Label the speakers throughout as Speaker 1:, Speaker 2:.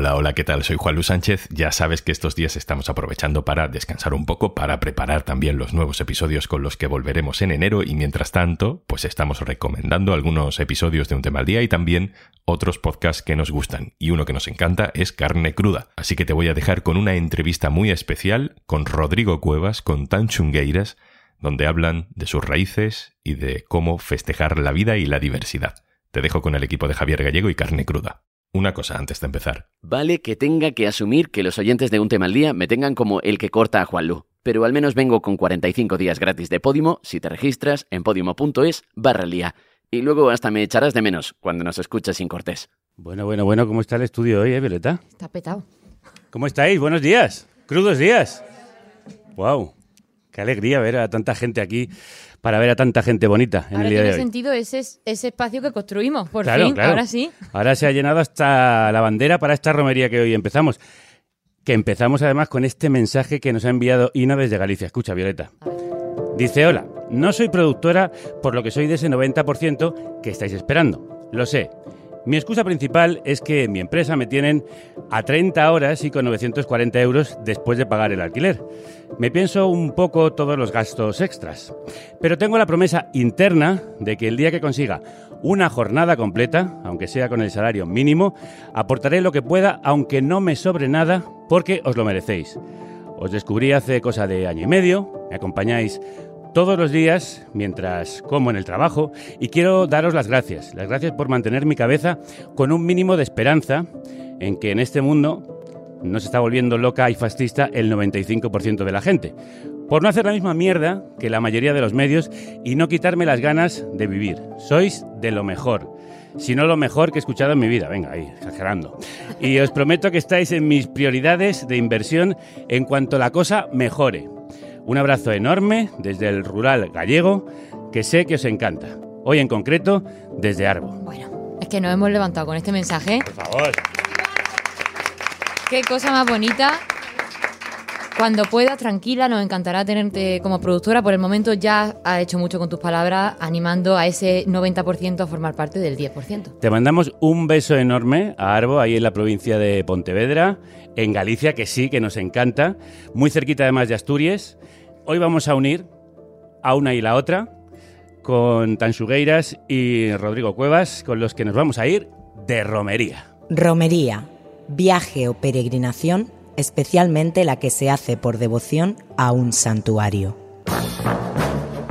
Speaker 1: Hola, hola, ¿qué tal? Soy Juan Luis Sánchez. Ya sabes que estos días estamos aprovechando para descansar un poco, para preparar también los nuevos episodios con los que volveremos en enero y mientras tanto, pues estamos recomendando algunos episodios de Un tema al día y también otros podcasts que nos gustan. Y uno que nos encanta es Carne Cruda. Así que te voy a dejar con una entrevista muy especial con Rodrigo Cuevas, con Tanchungueiras, donde hablan de sus raíces y de cómo festejar la vida y la diversidad. Te dejo con el equipo de Javier Gallego y Carne Cruda. Una cosa antes de empezar.
Speaker 2: Vale que tenga que asumir que los oyentes de Un tema al día me tengan como el que corta a Juanlu. Pero al menos vengo con 45 días gratis de Podimo si te registras en podimo.es barra lía. Y luego hasta me echarás de menos cuando nos escuches sin cortés.
Speaker 3: Bueno, bueno, bueno, ¿cómo está el estudio hoy, eh, Violeta?
Speaker 4: Está petado.
Speaker 3: ¿Cómo estáis? Buenos días. Crudos días. Wow. Qué alegría ver a tanta gente aquí para ver a tanta gente bonita en
Speaker 4: Ahora
Speaker 3: el día de
Speaker 4: tiene
Speaker 3: hoy.
Speaker 4: sentido ese, ese espacio que construimos, por
Speaker 3: Claro,
Speaker 4: fin.
Speaker 3: claro.
Speaker 4: Ahora sí.
Speaker 3: Ahora se ha llenado hasta la bandera para esta romería que hoy empezamos. Que empezamos además con este mensaje que nos ha enviado Ina desde Galicia. Escucha, Violeta. Dice, hola, no soy productora, por lo que soy de ese 90% que estáis esperando. Lo sé. Mi excusa principal es que en mi empresa me tienen a 30 horas y con 940 euros después de pagar el alquiler. Me pienso un poco todos los gastos extras. Pero tengo la promesa interna de que el día que consiga una jornada completa, aunque sea con el salario mínimo, aportaré lo que pueda, aunque no me sobre nada, porque os lo merecéis. Os descubrí hace cosa de año y medio, me acompañáis todos los días mientras como en el trabajo y quiero daros las gracias, las gracias por mantener mi cabeza con un mínimo de esperanza en que en este mundo no se está volviendo loca y fascista el 95% de la gente, por no hacer la misma mierda que la mayoría de los medios y no quitarme las ganas de vivir. Sois de lo mejor. Si no lo mejor que he escuchado en mi vida, venga, ahí, exagerando. Y os prometo que estáis en mis prioridades de inversión en cuanto la cosa mejore. Un abrazo enorme desde el rural gallego, que sé que os encanta. Hoy en concreto, desde Arbo.
Speaker 4: Bueno, es que nos hemos levantado con este mensaje.
Speaker 3: Por favor.
Speaker 4: Qué cosa más bonita. Cuando puedas, tranquila, nos encantará tenerte como productora. Por el momento ya has hecho mucho con tus palabras, animando a ese 90% a formar parte del 10%.
Speaker 3: Te mandamos un beso enorme a Arbo, ahí en la provincia de Pontevedra, en Galicia, que sí, que nos encanta, muy cerquita además de Asturias. Hoy vamos a unir a una y la otra con Tansugueiras y Rodrigo Cuevas, con los que nos vamos a ir de romería.
Speaker 5: Romería, viaje o peregrinación, especialmente la que se hace por devoción a un santuario.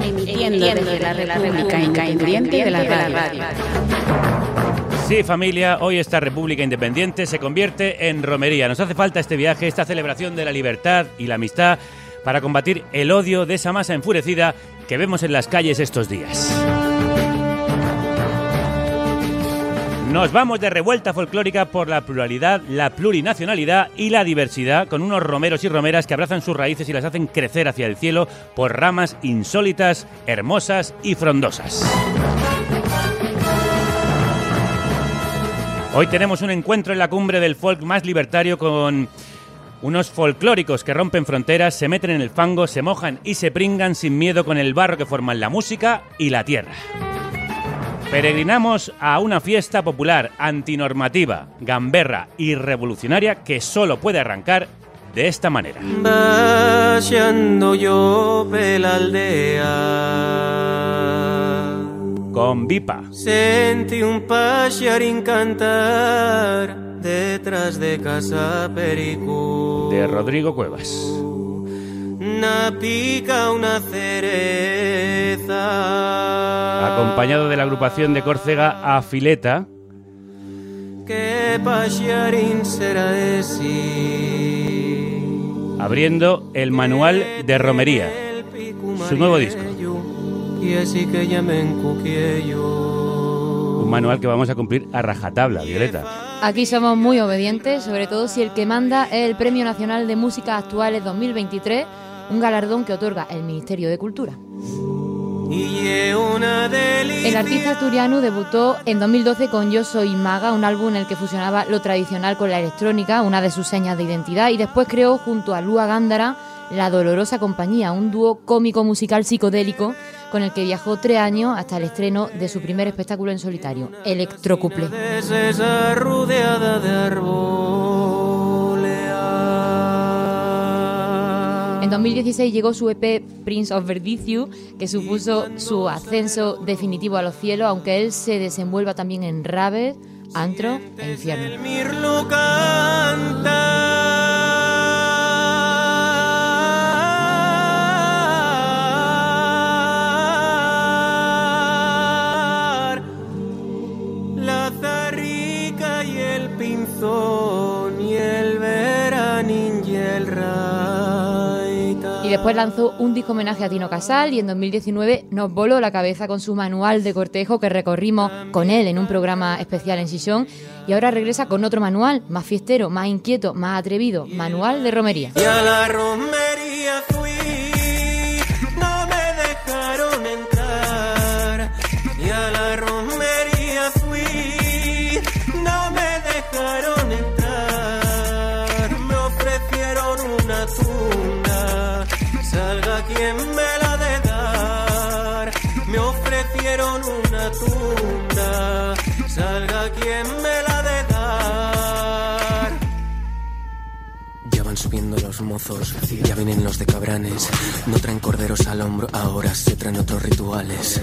Speaker 6: Emitiendo desde la República Independiente de la Radio.
Speaker 3: Sí, familia, hoy esta República Independiente se convierte en romería. Nos hace falta este viaje, esta celebración de la libertad y la amistad para combatir el odio de esa masa enfurecida que vemos en las calles estos días. Nos vamos de revuelta folclórica por la pluralidad, la plurinacionalidad y la diversidad, con unos romeros y romeras que abrazan sus raíces y las hacen crecer hacia el cielo por ramas insólitas, hermosas y frondosas. Hoy tenemos un encuentro en la cumbre del folk más libertario con unos folclóricos que rompen fronteras, se meten en el fango, se mojan y se pringan sin miedo con el barro que forman la música y la tierra. Peregrinamos a una fiesta popular antinormativa, gamberra y revolucionaria que solo puede arrancar de esta manera.
Speaker 7: Yo aldea
Speaker 3: Con Vipa,
Speaker 7: Sentí un pajarín cantar Detrás de casa Pericú
Speaker 3: de Rodrigo Cuevas.
Speaker 7: Una pica, una cereza
Speaker 3: Acompañado de la agrupación de Córcega Afileta,
Speaker 7: ¿Qué pajarín será ese?
Speaker 3: abriendo el manual de romería, su nuevo disco.
Speaker 7: Y así que ya me encuqué yo
Speaker 3: Un manual que vamos a cumplir a rajatabla, Violeta.
Speaker 4: Aquí somos muy obedientes, sobre todo si el que manda es el Premio Nacional de Música Actuales 2023, un galardón que otorga el Ministerio de Cultura. El artista asturiano debutó en 2012 con Yo Soy Maga, un álbum en el que fusionaba lo tradicional con la electrónica, una de sus señas de identidad, y después creó junto a Lua Gándara La Dolorosa Compañía, un dúo cómico musical psicodélico con el que viajó tres años hasta el estreno de su primer espectáculo en solitario, Electrocuple. En 2016 llegó su EP Prince of Verdiciu, que supuso su ascenso definitivo a los cielos, aunque él se desenvuelva también en raves, antro e infierno. Después lanzó un disco homenaje a Tino Casal y en 2019 nos voló la cabeza con su manual de cortejo que recorrimos con él en un programa especial en Sison y ahora regresa con otro manual, más fiestero, más inquieto, más atrevido, manual de romería.
Speaker 7: Tunda, salga quien me la de dar. Ya van subiendo los mozos, ya vienen los de cabranes. No traen corderos al hombro, ahora se traen otros rituales.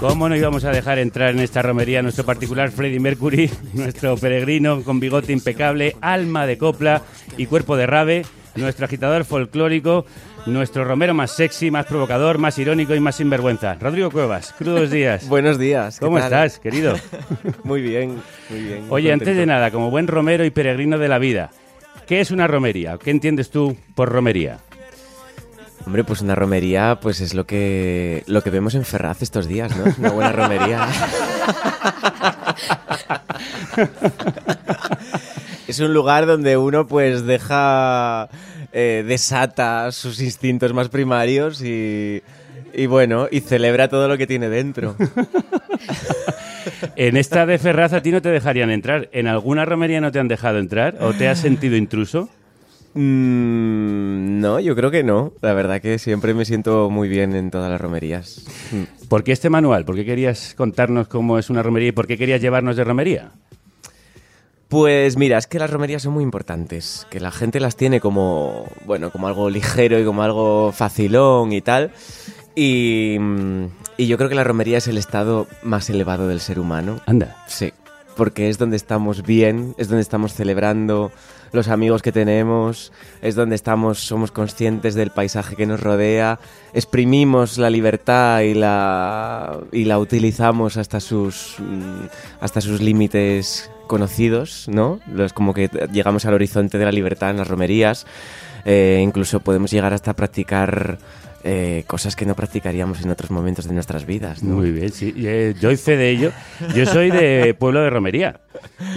Speaker 3: ¿Cómo no íbamos a dejar entrar en esta romería nuestro particular Freddie Mercury, nuestro peregrino con bigote impecable, alma de copla y cuerpo de rave, nuestro agitador folclórico, nuestro romero más sexy, más provocador, más irónico y más sinvergüenza? Rodrigo Cuevas, crudos días.
Speaker 8: Buenos días. ¿qué
Speaker 3: ¿Cómo
Speaker 8: tal?
Speaker 3: estás, querido?
Speaker 8: Muy bien, muy bien.
Speaker 3: Oye, antes de nada, como buen romero y peregrino de la vida, ¿qué es una romería? ¿Qué entiendes tú por romería?
Speaker 8: Hombre, pues una romería, pues es lo que lo que vemos en Ferraz estos días, ¿no? Es una buena romería. es un lugar donde uno pues deja, eh, desata sus instintos más primarios y, y bueno, y celebra todo lo que tiene dentro.
Speaker 3: En esta de Ferraz a ti no te dejarían entrar. ¿En alguna romería no te han dejado entrar? ¿O te has sentido intruso?
Speaker 8: Mm, no, yo creo que no. La verdad que siempre me siento muy bien en todas las romerías.
Speaker 3: ¿Por qué este manual? ¿Por qué querías contarnos cómo es una romería y por qué querías llevarnos de romería?
Speaker 8: Pues mira, es que las romerías son muy importantes, que la gente las tiene como, bueno, como algo ligero y como algo facilón y tal. Y, y yo creo que la romería es el estado más elevado del ser humano.
Speaker 3: Anda.
Speaker 8: Sí, porque es donde estamos bien, es donde estamos celebrando los amigos que tenemos, es donde estamos, somos conscientes del paisaje que nos rodea, exprimimos la libertad y la, y la utilizamos hasta sus, mm, hasta sus límites conocidos, ¿no? Es como que llegamos al horizonte de la libertad en las romerías, eh, incluso podemos llegar hasta practicar eh, cosas que no practicaríamos en otros momentos de nuestras vidas, ¿no?
Speaker 3: Muy bien, sí. Eh, yo hice de ello. Yo soy de pueblo de romería.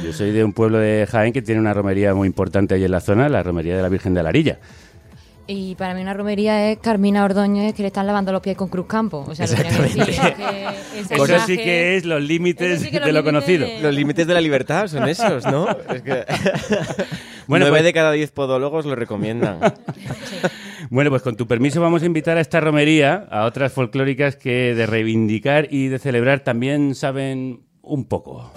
Speaker 3: Yo soy de un pueblo de Jaén que tiene una romería muy importante ahí en la zona, la romería de la Virgen de la Arilla.
Speaker 4: Y para mí una romería es Carmina Ordóñez que le están lavando los pies con Cruz Campo. O sea, lo que decir, porque ese
Speaker 3: Eso
Speaker 4: viaje-
Speaker 3: sí que es los límites
Speaker 4: sí que
Speaker 3: de lo conocido.
Speaker 4: de-
Speaker 8: Los límites de la libertad son esos, ¿no? Es que...
Speaker 3: Bueno,
Speaker 8: Nueve
Speaker 3: pues-
Speaker 8: de cada diez podólogos lo recomiendan.
Speaker 3: Bueno, pues con tu permiso vamos a invitar a esta romería a otras folclóricas que de reivindicar y de celebrar también saben un poco.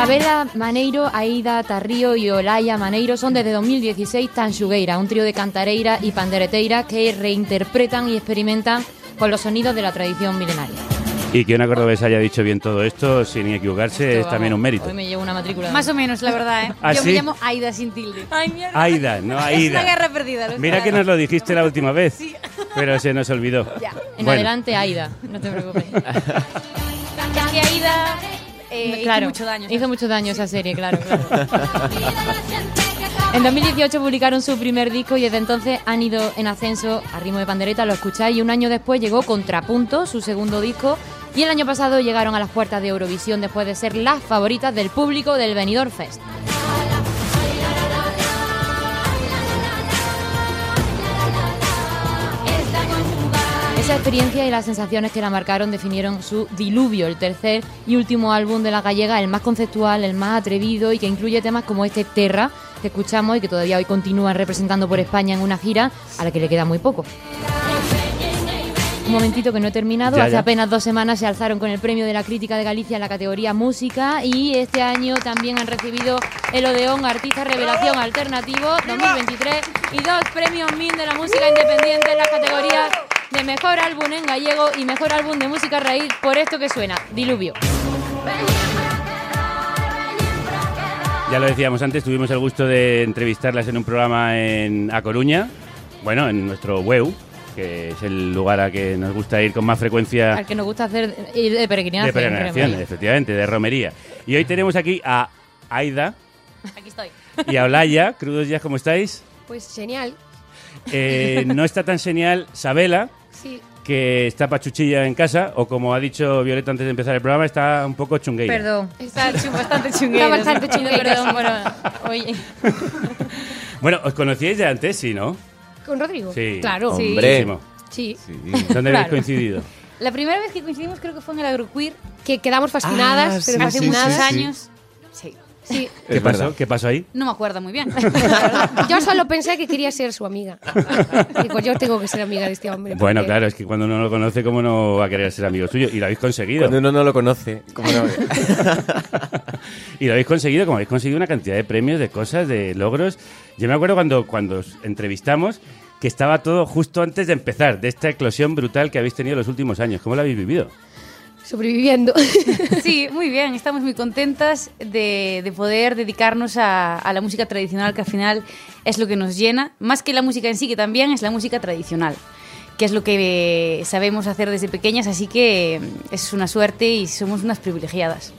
Speaker 4: Isabela Maneiro, Aida Tarrío y Olaya Maneiro son desde 2016 Tanxugueira, un trío de cantareira y pandereteira que reinterpretan y experimentan con los sonidos de la tradición milenaria.
Speaker 3: Y que una cordobesa haya dicho bien todo esto sin equivocarse es también un mérito.
Speaker 4: Hoy me llevo una matrícula.
Speaker 9: Más o menos, la verdad, ¿eh?
Speaker 3: ¿Ah,
Speaker 9: Yo
Speaker 3: sí?
Speaker 9: me llamo Aida sin tilde.
Speaker 10: Ay, mierda
Speaker 3: Aida, no
Speaker 9: Es una
Speaker 3: Aida.
Speaker 9: guerra perdida. lo
Speaker 3: Mira que nos lo dijiste la última vez,
Speaker 9: Sí.
Speaker 3: pero se nos olvidó.
Speaker 9: Ya.
Speaker 4: En
Speaker 3: Bueno.
Speaker 4: adelante, Aida, no te preocupes.
Speaker 9: Es que Aida eh,
Speaker 4: claro,
Speaker 9: hizo mucho daño.
Speaker 4: Hizo mucho daño esa serie, claro. claro. En 2018 publicaron su primer disco y desde entonces han ido en ascenso a ritmo de pandereta, lo escucháis, y un año después llegó Contrapunto, su segundo disco, y el año pasado llegaron a las puertas de Eurovisión después de ser las favoritas del público del Benidorm Fest. Esa experiencia y las sensaciones que la marcaron definieron su Diluvio, el tercer y último álbum de la gallega, el más conceptual, el más atrevido y que incluye temas como este Terra que escuchamos y que todavía hoy continúan representando por España en una gira a la que le queda muy poco. Un momentito que no he terminado.
Speaker 3: Ya,
Speaker 4: Hace
Speaker 3: ya.
Speaker 4: apenas dos semanas se alzaron con el premio de la crítica de Galicia en la categoría música y este año también han recibido el Odeón Artista Revelación Alternativo 2023 y dos premios MIN de la música independiente en las categorías de mejor álbum en gallego y mejor álbum de música raíz por esto que suena, Diluvio.
Speaker 3: Ya lo decíamos antes, tuvimos el gusto de entrevistarlas en un programa en A Coruña, bueno, en nuestro WEU, que es el lugar a que nos gusta ir con más frecuencia
Speaker 4: Al que nos gusta hacer ir de peregrinación.
Speaker 3: de peregrinación, efectivamente, de romería. Y hoy tenemos aquí a Aida
Speaker 9: Aquí estoy.
Speaker 3: y a Olaya, crudos días, ¿cómo estáis?
Speaker 11: Pues genial.
Speaker 3: Eh, no está tan genial Sabela,
Speaker 11: Sí.
Speaker 3: que está pachuchilla en casa, o como ha dicho Violeta antes de empezar el programa, está un poco chungueira.
Speaker 4: Perdón.
Speaker 9: Está bastante chunguero.
Speaker 11: Está bastante
Speaker 9: Pido
Speaker 11: chunguero,
Speaker 9: Perdón, bueno, oye.
Speaker 3: Bueno, ¿os conocíais de antes? Sí, ¿no?
Speaker 11: ¿Con Rodrigo?
Speaker 3: Sí.
Speaker 11: Claro.
Speaker 8: Sí.
Speaker 3: Muchísimo.
Speaker 11: Sí.
Speaker 3: ¿Dónde habéis
Speaker 9: Claro.
Speaker 3: coincidido?
Speaker 9: La primera vez que coincidimos creo que fue en el Agroqueer,
Speaker 11: Que quedamos fascinadas,
Speaker 8: Ah,
Speaker 11: pero
Speaker 8: sí,
Speaker 11: hace
Speaker 8: sí,
Speaker 11: muchos
Speaker 8: sí,
Speaker 9: unos
Speaker 8: sí.
Speaker 9: años. Sí.
Speaker 11: Sí.
Speaker 3: ¿Qué pasó?
Speaker 8: verdad.
Speaker 3: ¿Qué pasó ahí?
Speaker 9: No me acuerdo muy bien.
Speaker 11: Yo solo pensé que quería ser su amiga. Digo, yo tengo que ser amiga de este hombre.
Speaker 3: Bueno,
Speaker 11: porque-
Speaker 3: claro, es que cuando uno no lo conoce, ¿cómo no va a querer ser amigo suyo? Y lo habéis conseguido.
Speaker 8: Cuando uno no lo conoce. ¿cómo no?
Speaker 3: y lo habéis conseguido, como habéis conseguido una cantidad de premios, de cosas, de logros. Yo me acuerdo cuando, cuando os entrevistamos que estaba todo justo antes de empezar, de esta eclosión brutal que habéis tenido los últimos años. ¿Cómo lo habéis vivido?
Speaker 11: Sobreviviendo.
Speaker 9: Sí, muy bien. Estamos muy contentas de, de poder dedicarnos a, a la música tradicional, que al final es lo que nos llena. Más que la música en sí, que también es la música tradicional, que es lo que sabemos hacer desde pequeñas, así que es una suerte y somos unas privilegiadas.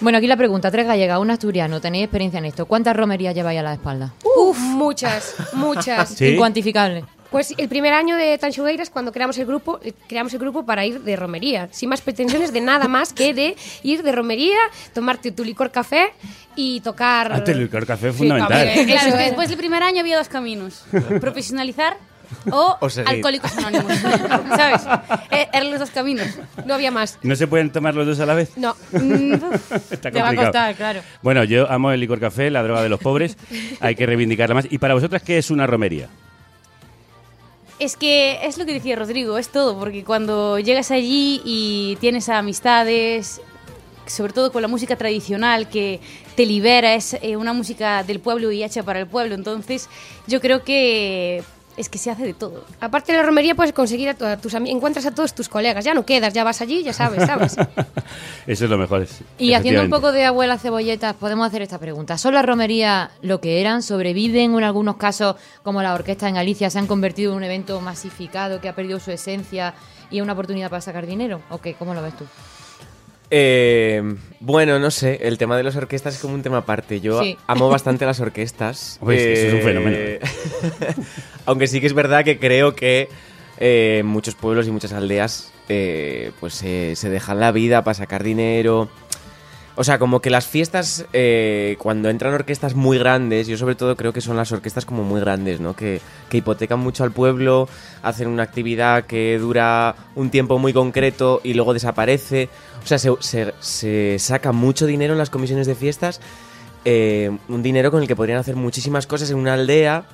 Speaker 4: Bueno, aquí la pregunta, tres gallegas, un asturiano, tenéis experiencia en esto. ¿Cuántas romerías lleváis a la espalda?
Speaker 11: Uf, muchas, muchas.
Speaker 3: Sí.
Speaker 4: Incuantificable.
Speaker 11: Pues el primer año de Tanchugueiras, cuando creamos el grupo, eh, creamos el grupo para ir de romería, sin más pretensiones de nada más que de ir de romería, tomarte tu licor café y tocar.
Speaker 3: El licor café es fundamental.
Speaker 9: Claro, es que
Speaker 11: es.
Speaker 9: después del primer año había dos caminos: profesionalizar o,
Speaker 8: O
Speaker 9: alcohólicos anónimos. ¿Sabes? Eh, eran los dos caminos.
Speaker 11: No había más.
Speaker 3: ¿No se pueden tomar los dos a la vez?
Speaker 11: No.
Speaker 3: Está
Speaker 9: Te va a
Speaker 3: complicado.
Speaker 9: costar, claro.
Speaker 3: Bueno, yo amo el licor café, la droga de los pobres. Hay que reivindicarla más. ¿Y para vosotras qué es una romería?
Speaker 9: Es que es lo que decía Rodrigo, es todo, porque cuando llegas allí y tienes amistades, sobre todo con la música tradicional que te libera, es eh, una música del pueblo y hecha para el pueblo, entonces yo creo que es que se hace de todo.
Speaker 11: Aparte de la romería puedes conseguir a, a tus amigos, encuentras a todos tus colegas, ya no quedas, ya vas allí, ya sabes, ¿sabes?
Speaker 3: Eso es lo mejor. es-
Speaker 4: Y haciendo un poco de abuela cebolletas, podemos hacer esta pregunta. ¿Son las romerías lo que eran? ¿Sobreviven o en algunos casos, como la orquesta en Galicia, se han convertido en un evento masificado que ha perdido su esencia y es una oportunidad para sacar dinero? ¿O qué? ¿Cómo lo ves tú?
Speaker 8: Eh, bueno, no sé, el tema de las orquestas es como un tema aparte. Yo
Speaker 4: Sí.
Speaker 8: amo bastante las orquestas.
Speaker 3: Eso es un fenómeno.
Speaker 8: Eh, Aunque sí que es verdad que creo que eh, muchos pueblos y muchas aldeas eh, pues eh, se dejan la vida para sacar dinero. O sea, como que las fiestas, eh, cuando entran orquestas muy grandes, yo sobre todo creo que son las orquestas como muy grandes, ¿no? Que, que hipotecan mucho al pueblo, hacen una actividad que dura un tiempo muy concreto y luego desaparece. O sea, se, se- saca mucho dinero en las comisiones de fiestas, eh, un dinero con el que podrían hacer muchísimas cosas en una aldea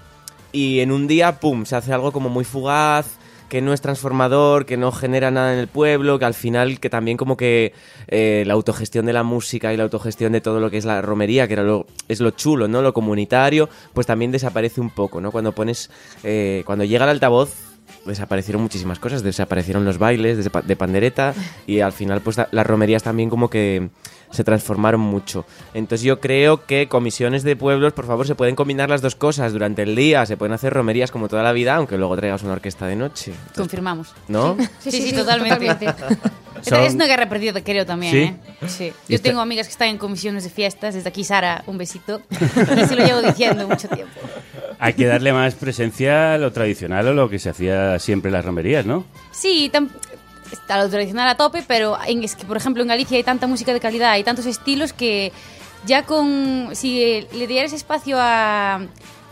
Speaker 8: y en un día, ¡pum!, se hace algo como muy fugaz, que no es transformador, que no genera nada en el pueblo, que al final, que también como que eh, la autogestión de la música y la autogestión de todo lo que es la romería, que era lo, es lo chulo, ¿no? Lo comunitario, pues también desaparece un poco, ¿no? Cuando pones, eh, cuando llega el altavoz, desaparecieron muchísimas cosas, desaparecieron los bailes de, pa- de pandereta y al final pues la- las romerías también como que se transformaron mucho. Entonces yo creo que comisiones de pueblos, por favor, se pueden combinar las dos cosas durante el día, se pueden hacer romerías como toda la vida, aunque luego traigas una orquesta de noche,
Speaker 9: Confirmamos.
Speaker 8: ¿no?
Speaker 9: Sí, sí, totalmente.
Speaker 3: Son-
Speaker 9: Es una guerra perdida, creo también,
Speaker 3: ¿Sí?
Speaker 9: ¿eh? Sí. Yo tengo amigas que están en comisiones de fiestas. Desde aquí, Sara, un besito. Y se lo llevo diciendo mucho tiempo.
Speaker 3: Hay que darle más presencia a lo tradicional o lo que se hacía siempre en las romerías, ¿no?
Speaker 9: Sí, tam- está lo tradicional a tope, pero en- es que, por ejemplo, en Galicia hay tanta música de calidad, hay tantos estilos que ya con... Si le dieras espacio a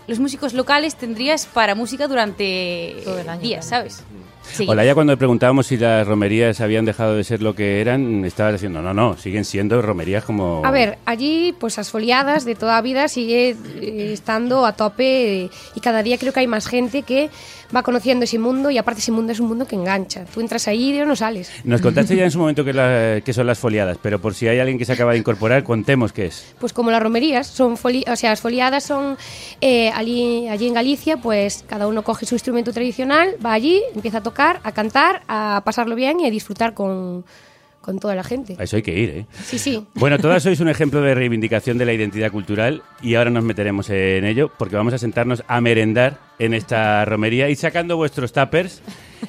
Speaker 9: los músicos locales, tendrías para música durante
Speaker 4: Todo el año,
Speaker 9: días,
Speaker 4: claro.
Speaker 9: ¿sabes?
Speaker 4: Sí.
Speaker 3: Olaya, cuando le preguntábamos si las romerías habían dejado de ser lo que eran, estaba diciendo, no, no, siguen siendo romerías como...
Speaker 11: A ver, allí pues las foliadas de toda vida sigue eh, estando a tope eh, y cada día creo que hay más gente que va conociendo ese mundo y aparte ese mundo es un mundo que engancha. Tú entras ahí y no sales.
Speaker 3: Nos contaste ya en su momento que, la- que son las foliadas, pero por si hay alguien que se acaba de incorporar, contemos qué es.
Speaker 11: Pues como las romerías, son foli o sea, las foliadas son eh, allí, allí en Galicia, pues cada uno coge su instrumento tradicional, va allí, empieza a tocar, a cantar, a pasarlo bien y a disfrutar con, con toda la gente.
Speaker 3: A eso hay que ir, ¿eh?
Speaker 11: Sí, sí.
Speaker 3: Bueno, todas sois un ejemplo de reivindicación de la identidad cultural y ahora nos meteremos en ello porque vamos a sentarnos a merendar en esta romería y sacando vuestros tuppers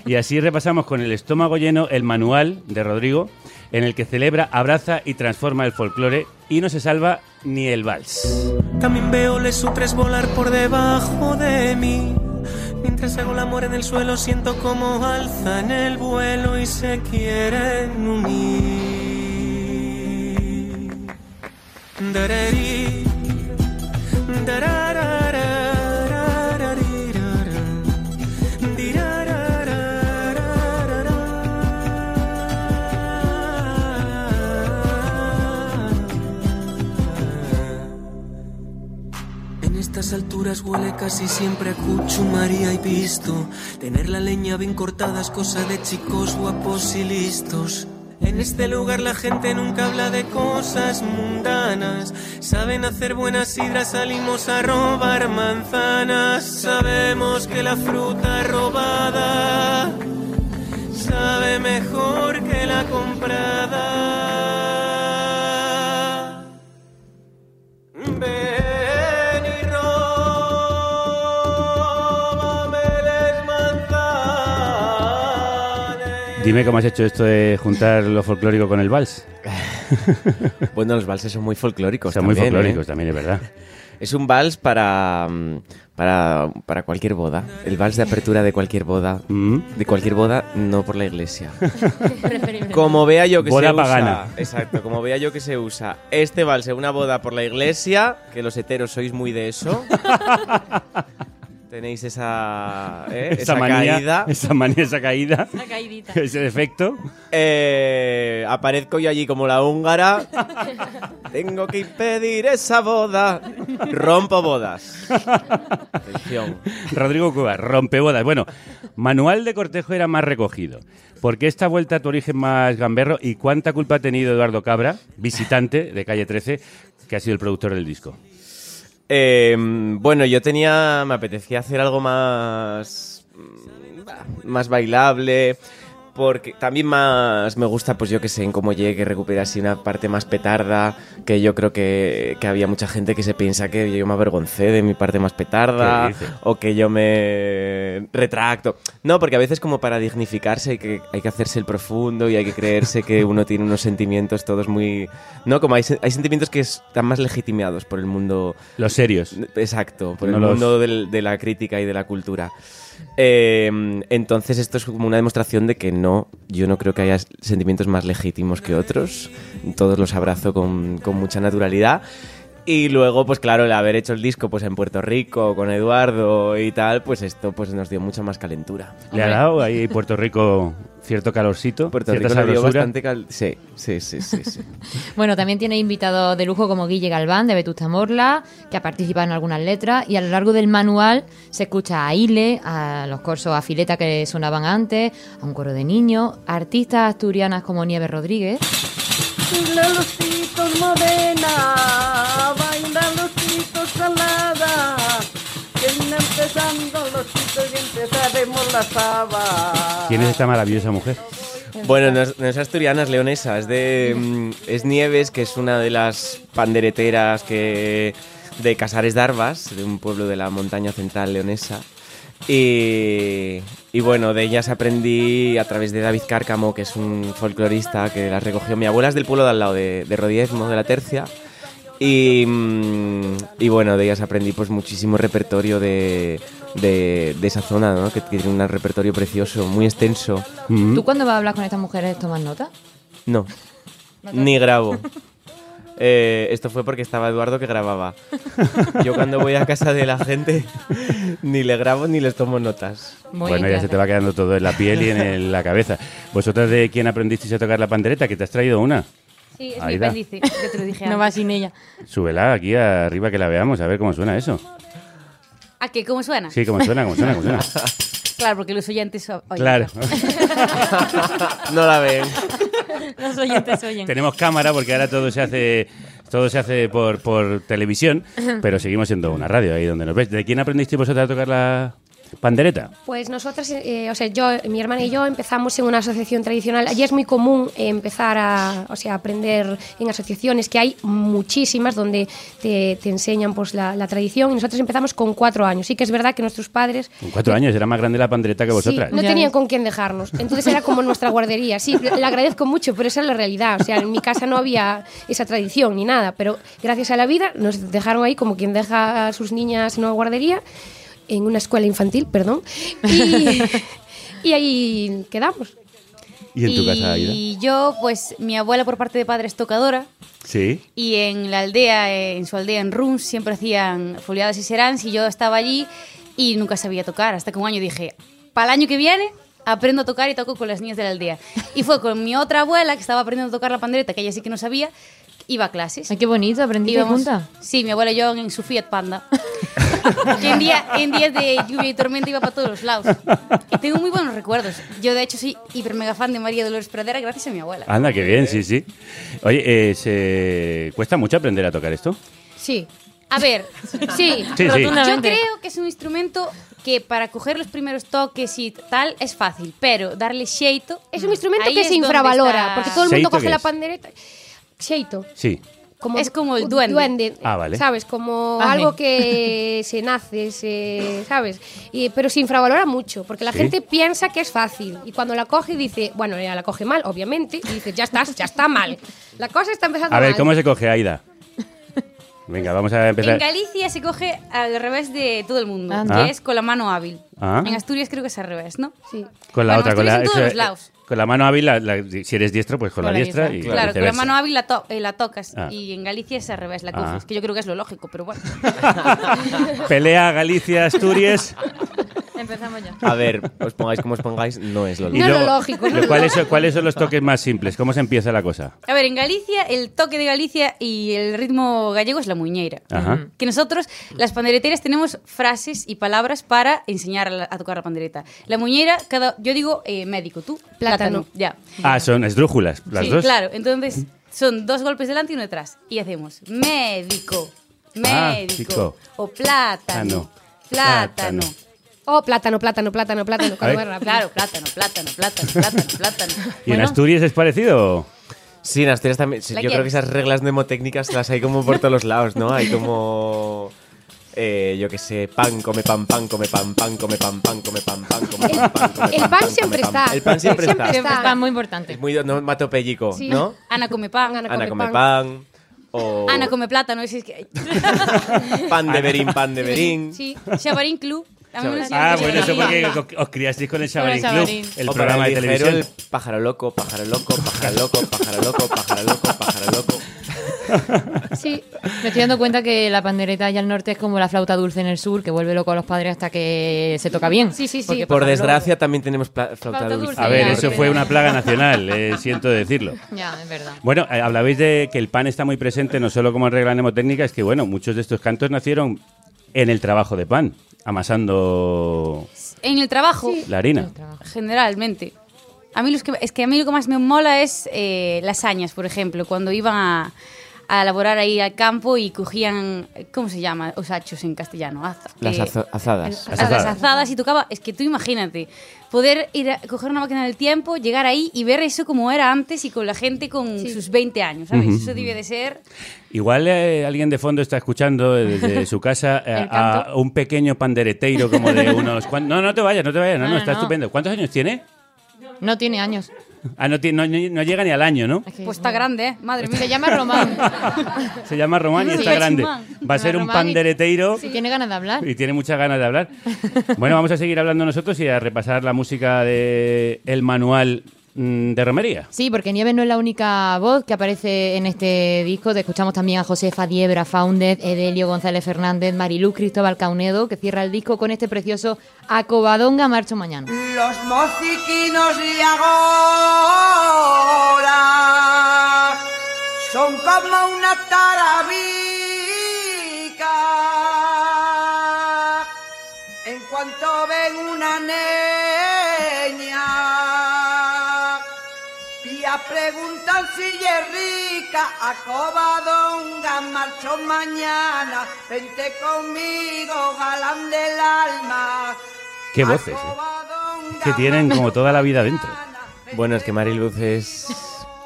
Speaker 3: y así repasamos con el estómago lleno el manual de Rodrigo en el que celebra, abraza y transforma el folclore y no se salva ni el vals.
Speaker 7: También veo lesutres volar por debajo de mí. Mientras hago el amor en el suelo, siento como alzan el vuelo y se quieren unir. Darari. Estas alturas huele casi siempre a cucho, María y visto. Tener la leña bien cortada es cosa de chicos guapos y listos. En este lugar la gente nunca habla de cosas mundanas. Saben hacer buenas sidras, salimos a robar manzanas. Sabemos que la fruta robada sabe mejor que la comprada.
Speaker 3: Dime cómo has hecho esto de juntar lo folclórico con el vals.
Speaker 8: Bueno, los valses son muy folclóricos.
Speaker 3: Son muy
Speaker 8: también,
Speaker 3: folclóricos
Speaker 8: ¿eh?
Speaker 3: también, es verdad.
Speaker 8: Es un vals para, mm, para, para cualquier boda. El vals de apertura de cualquier boda.
Speaker 3: Mm.
Speaker 8: De cualquier boda, no por la iglesia. Como vea yo que
Speaker 3: Boda
Speaker 8: se
Speaker 3: pagana.
Speaker 8: usa. Exacto, como vea yo que se usa este vals en una boda por la iglesia, que los heteros sois muy de eso. Tenéis esa, ¿eh?
Speaker 3: esa,
Speaker 8: esa
Speaker 3: manía,
Speaker 8: caída.
Speaker 3: esa manía, esa caída,
Speaker 4: caidita.
Speaker 3: ese defecto.
Speaker 8: Eh, aparezco yo allí como la húngara. Tengo que impedir esa boda. Rompo bodas. Atención.
Speaker 3: Rodrigo Cuba, rompebodas. Bueno, manual de cortejo era más recogido. ¿Por qué esta vuelta a tu origen más gamberro y cuánta culpa ha tenido Eduardo Cabra, visitante de Calle 13, que ha sido el productor del disco?
Speaker 8: Eh, bueno, yo tenía. Me apetecía hacer algo más. mm, más bailable. Porque también más me gusta, pues yo que sé, en cómo llegue, que recupere así una parte más petarda. Que yo creo que, que había mucha gente que se piensa que yo me avergoncé de mi parte más petarda. O que yo me retracto. No, porque a veces, como para dignificarse, hay que, hay que hacerse el profundo y hay que creerse que uno tiene unos sentimientos todos muy. No, como hay, hay sentimientos que están más legitimados por el mundo
Speaker 3: Los serios.
Speaker 8: Exacto, por
Speaker 3: No
Speaker 8: el
Speaker 3: los-
Speaker 8: mundo del- de la crítica y de la cultura. Eh, entonces esto es como una demostración de que no, yo no creo que haya sentimientos más legítimos que otros. Todos los abrazo con, con mucha naturalidad. Y luego, pues claro, el haber hecho el disco pues en Puerto Rico con Eduardo y tal, pues esto pues nos dio mucha más calentura.
Speaker 3: ¿Le ha dado ahí Puerto Rico cierto calorcito?
Speaker 8: Puerto
Speaker 3: cierta
Speaker 8: Rico le dio bastante cal... Sí, sí, sí, sí, sí.
Speaker 4: Bueno, también tiene invitados de lujo como Guille Galván de Vetusta Morla, que ha participado en algunas letras, y a lo largo del manual se escucha a Ile, a los corsos a fileta que sonaban antes, a un coro de niños, a artistas asturianas como Nieves Rodríguez.
Speaker 12: Baila los pitos morena, baila los pitos salada, viene empezando los pitos y empezaremos la saba.
Speaker 3: ¿Quién es esta maravillosa mujer?
Speaker 8: Bueno, no es, no es asturiana, es leonesa. Es de. mm, Es Nieves, que es una de las pandereteras que. de Casares d'Arvas, de un pueblo de la montaña central leonesa. Y, y bueno, de ellas aprendí a través de David Cárcamo, que es un folclorista que las recogió. Mi abuela es del pueblo de al lado, de, de Rodiezmo, de la Tercia. Y, mm, y bueno, de ellas aprendí pues muchísimo repertorio de, de, de esa zona, ¿no? que tiene un repertorio precioso, muy extenso.
Speaker 3: Mm.
Speaker 4: ¿Tú cuando vas a hablar con estas mujeres tomas nota?
Speaker 8: No, ni grabo. Eh, esto fue porque estaba Eduardo que grababa. Yo cuando voy a casa de la gente ni le grabo ni les tomo notas.
Speaker 3: bueno, ya se te va quedando todo en la piel y en el- la cabeza. ¿Vosotras de quién aprendisteis a tocar la pandereta? Que te has traído una.
Speaker 9: Sí, es
Speaker 3: Aida.
Speaker 9: mi apéndice, que te lo dije
Speaker 4: No
Speaker 9: antes.
Speaker 4: va sin ella.
Speaker 3: Súbela aquí arriba que la veamos, a ver cómo suena eso.
Speaker 9: ¿A qué? ¿Cómo suena?
Speaker 3: Sí, cómo suena, cómo suena, cómo suena.
Speaker 9: Claro, porque los oyentes... oyen.
Speaker 3: Claro.
Speaker 8: No la ven.
Speaker 3: Tenemos cámara porque ahora todo se hace todo se hace por, por televisión, pero seguimos siendo una radio ahí donde nos ves. ¿De quién aprendisteis vosotros a tocar la pandereta?
Speaker 11: Pues nosotras, eh, o sea, yo, mi hermana y yo empezamos en una asociación tradicional. Allí es muy común eh, empezar a, o sea, aprender en asociaciones, que hay muchísimas donde te, te enseñan pues, la, la tradición. Y nosotros empezamos con cuatro años. Sí que es verdad que nuestros padres
Speaker 3: Con cuatro años, era más grande la pandereta que vosotras.
Speaker 11: Sí, no tenían con quién dejarnos. Entonces era como nuestra guardería. Sí, le agradezco mucho, pero esa es la realidad. O sea, en mi casa no había esa tradición ni nada, pero gracias a la vida nos dejaron ahí como quien deja a sus niñas en una guardería, en una escuela infantil, perdón. Y, y ahí quedamos.
Speaker 3: ¿Y en tu casa, Aida?
Speaker 9: Y yo, pues, mi abuela por parte de padre es tocadora.
Speaker 3: Sí.
Speaker 9: Y en la aldea, eh, en su aldea en Runs, siempre hacían foliadas y serans y yo estaba allí y nunca sabía tocar. Hasta que un año dije, para el año que viene aprendo a tocar y toco con las niñas de la aldea. Y fue con mi otra abuela que estaba aprendiendo a tocar la pandereta, que ella sí que no sabía, iba a clases.
Speaker 4: Ay, qué bonito, aprendí juntas.
Speaker 9: Sí, mi abuela y yo en su Fiat Panda. que en, día, en días de lluvia y tormenta iba para todos los lados. Y tengo muy buenos recuerdos. Yo, de hecho, soy hiper mega fan de María Dolores Pradera gracias a mi abuela.
Speaker 3: Anda, qué bien, sí, sí. Oye, eh, ¿se cuesta mucho aprender a tocar esto?
Speaker 11: Sí.
Speaker 9: A ver, sí,
Speaker 3: Sí, sí.
Speaker 9: yo creo que es un instrumento que para coger los primeros toques y tal es fácil, pero darle xeito
Speaker 11: Es un instrumento que se infravalora,
Speaker 9: está-
Speaker 11: porque todo el mundo
Speaker 3: ¿Xeito
Speaker 11: coge la
Speaker 3: es?
Speaker 11: Xeito.
Speaker 3: Sí.
Speaker 11: Como
Speaker 9: Es como el duende.
Speaker 3: Ah, vale.
Speaker 11: ¿Sabes? Como
Speaker 4: Vale.
Speaker 11: algo que se nace, se, ¿sabes? Y, pero se infravalora mucho, porque la
Speaker 3: Sí.
Speaker 11: gente piensa que es fácil. Y cuando la coge dice, bueno, ella la coge mal, obviamente, y dice, ya está, ya está mal. La cosa está empezando
Speaker 3: A ver,
Speaker 11: mal.
Speaker 3: ¿cómo se coge Aida? Venga, vamos a empezar.
Speaker 9: En Galicia se coge al revés de todo el mundo,
Speaker 3: Anda.
Speaker 9: que es con la mano hábil.
Speaker 3: Ah.
Speaker 9: En Asturias creo que es al revés, ¿no?
Speaker 11: Sí.
Speaker 3: Con la
Speaker 9: Bueno,
Speaker 3: otra, con la,
Speaker 9: en todos
Speaker 3: eso,
Speaker 9: los lados.
Speaker 3: Con la mano hábil, la- la- si eres diestro, pues con, la,
Speaker 4: Con la
Speaker 3: diestra,
Speaker 4: diestra.
Speaker 3: y
Speaker 9: Claro, con la mano hábil la, to- eh, la tocas
Speaker 3: Ah.
Speaker 9: y en Galicia es al revés, la
Speaker 3: Ah.
Speaker 9: que yo creo que es lo lógico, pero bueno.
Speaker 3: Pelea Galicia-Asturias.
Speaker 4: Empezamos ya.
Speaker 8: A ver, os pongáis como os pongáis, no es lo
Speaker 3: Y
Speaker 11: No es
Speaker 8: lógico.
Speaker 11: lo
Speaker 3: luego,
Speaker 11: lógico, no
Speaker 3: ¿cuáles, son, ¿Cuáles son los toques más simples? ¿Cómo se empieza la cosa?
Speaker 9: A ver, en Galicia el toque de Galicia y el ritmo gallego es la muñeira.
Speaker 3: Ajá.
Speaker 9: Que nosotros, las pandereteras, tenemos frases y palabras para enseñar a, la- a tocar la pandereta. La muñeira, cada, yo digo eh, médico, tú,
Speaker 11: Plátano.
Speaker 9: Ya.
Speaker 3: Ah, son esdrújulas, las
Speaker 9: sí,
Speaker 3: dos.
Speaker 9: claro. Entonces, son dos golpes delante y uno detrás. Y hacemos médico,
Speaker 3: Ah,
Speaker 9: médico, o plátano,
Speaker 3: Plátano.
Speaker 9: plátano.
Speaker 11: Oh, plátano, plátano, plátano, plátano. Cuando va rápido.
Speaker 9: Claro, plátano, plátano, plátano, plátano, plátano.
Speaker 3: ¿Y en
Speaker 9: Bueno,
Speaker 3: Asturias es parecido?
Speaker 8: Sí, en Asturias también. sí,
Speaker 9: ¿La
Speaker 8: yo creo que
Speaker 9: quieres?
Speaker 8: esas reglas mnemotécnicas las hay como por todos los lados, ¿no? Hay como. eh, yo qué sé, pan, come pan, pan, come pan, pan, come pan, pan, come pan, pan, come pan, pan, come
Speaker 11: El
Speaker 8: pan,
Speaker 11: pan
Speaker 8: come
Speaker 11: siempre
Speaker 8: pan.
Speaker 11: está.
Speaker 8: El pan siempre,
Speaker 11: Siempre
Speaker 8: está.
Speaker 4: Siempre
Speaker 11: está.
Speaker 4: muy importante.
Speaker 8: Es muy onomatopéyico,
Speaker 11: Sí.
Speaker 8: ¿no?
Speaker 9: Ana come pan,
Speaker 11: Ana
Speaker 8: Ana come pan. O
Speaker 9: Ana come plátano. es que...
Speaker 8: pan de berín, pan de berín.
Speaker 9: Sí, Xabarín Club.
Speaker 3: Ah, bueno, eso porque os criasteis con el Sabarín Club, el
Speaker 8: O
Speaker 3: programa de televisión.
Speaker 8: el pájaro loco, pájaro loco, pájaro loco, pájaro loco, pájaro loco, pájaro loco.
Speaker 11: Sí.
Speaker 4: Me estoy dando cuenta que la pandereta allá al norte es como la flauta dulce en el sur, que vuelve loco a los padres hasta que se toca bien.
Speaker 11: Sí, sí, sí.
Speaker 8: Por desgracia también tenemos flauta
Speaker 9: Flauta
Speaker 8: dulce.
Speaker 9: dulce.
Speaker 3: A ver,
Speaker 9: Ya,
Speaker 3: eso fue una plaga nacional, eh, siento decirlo.
Speaker 4: Ya, es verdad.
Speaker 3: Bueno, eh, hablabais de que el pan está muy presente no solo como regla mnemotécnica, es que bueno, muchos de estos cantos nacieron en el trabajo de pan, amasando
Speaker 9: En el trabajo,
Speaker 3: la harina.
Speaker 9: generalmente. A mí los que, es que a mí lo que más me mola es eh, las añas, por ejemplo, cuando iban a, a elaborar ahí al campo y cogían, ¿cómo se llama? Os hachos en castellano. Aza-
Speaker 8: Las
Speaker 9: eh,
Speaker 8: azadas.
Speaker 9: a las azadas y tocaba, es que tú imagínate, poder ir a coger una máquina del tiempo, llegar ahí y ver eso como era antes y con la gente con sus 20 años, ¿sabes? Eso debe de ser...
Speaker 3: Igual eh, alguien de fondo está escuchando eh, desde su casa eh, a un pequeño pandereteiro como de unos... No, no te vayas, no te vayas, no, no,
Speaker 4: No,
Speaker 3: está
Speaker 4: no.
Speaker 3: estupendo. ¿Cuántos años tiene?
Speaker 4: No tiene años.
Speaker 3: Ah, no, tiene- no, no- llega ni al año, ¿no?
Speaker 4: Es que-
Speaker 9: Pues está grande, ¿eh? Madre mía.
Speaker 4: Se llama Román.
Speaker 3: Se llama Román y
Speaker 4: Sí,
Speaker 3: está
Speaker 4: es
Speaker 3: grande. Va a ser un pandereteiro
Speaker 4: Si tiene ganas de hablar.
Speaker 3: y tiene muchas ganas de hablar. Bueno, vamos a seguir hablando nosotros y a repasar la música de el manual de romería.
Speaker 4: Sí, porque Nieves no es la única voz que aparece en este disco. Te escuchamos también a Josefa Diebra, Founded, Edelio González Fernández, Mariluz Cristóbal Caunedo, que cierra el disco con este precioso Acobadonga Marcho Mañana.
Speaker 12: Los mociquinos de ahora son como una tarabica. En cuanto ven una niña, preguntan si es rica. A Covadonga marcho mañana, vente conmigo, galán del alma.
Speaker 3: Qué voces, ¿eh? Que tienen como toda la vida dentro.
Speaker 8: Bueno, es que Mariluz es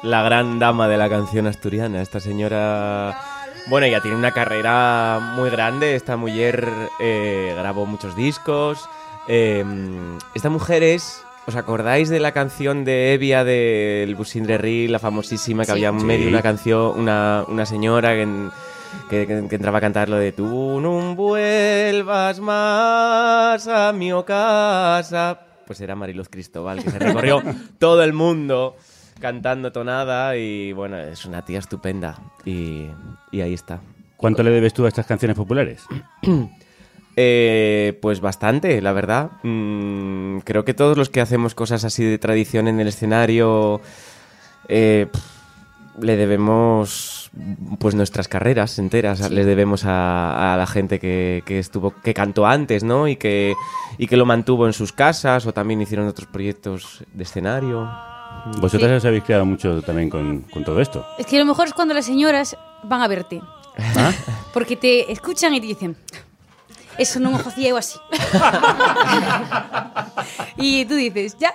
Speaker 8: la gran dama de la canción asturiana. Esta señora, bueno, ella tiene una carrera muy grande. Esta mujer eh, grabó muchos discos. Eh, esta mujer es, ¿os acordáis de la canción de Evia del Busindrerri, la famosísima que
Speaker 3: Sí.
Speaker 8: había en
Speaker 3: Sí.
Speaker 8: medio una canción, una, una señora que, en- que, que- que entraba a cantar lo de tú no vuelvas más a mi casa? Pues era Mariluz Cristóbal, que se recorrió todo el mundo cantando tonada y bueno, es una tía estupenda y, y ahí está.
Speaker 3: ¿Cuánto le debes tú a estas canciones populares?
Speaker 8: Eh, pues bastante, la verdad. Mm, creo que todos los que hacemos cosas así de tradición en el escenario eh, pff, le debemos pues nuestras carreras enteras,
Speaker 13: Sí.
Speaker 8: les debemos a, a la gente que, que estuvo, que cantó antes, ¿no? Y que, y que lo mantuvo en sus casas o también hicieron otros proyectos de escenario.
Speaker 3: Vosotras os habéis creado mucho también con, con todo esto.
Speaker 9: Es que lo mejor es cuando las señoras van a verte.
Speaker 3: ¿Ah?
Speaker 9: Porque te escuchan y te dicen, eso no me hacía yo así. y tú dices, ya.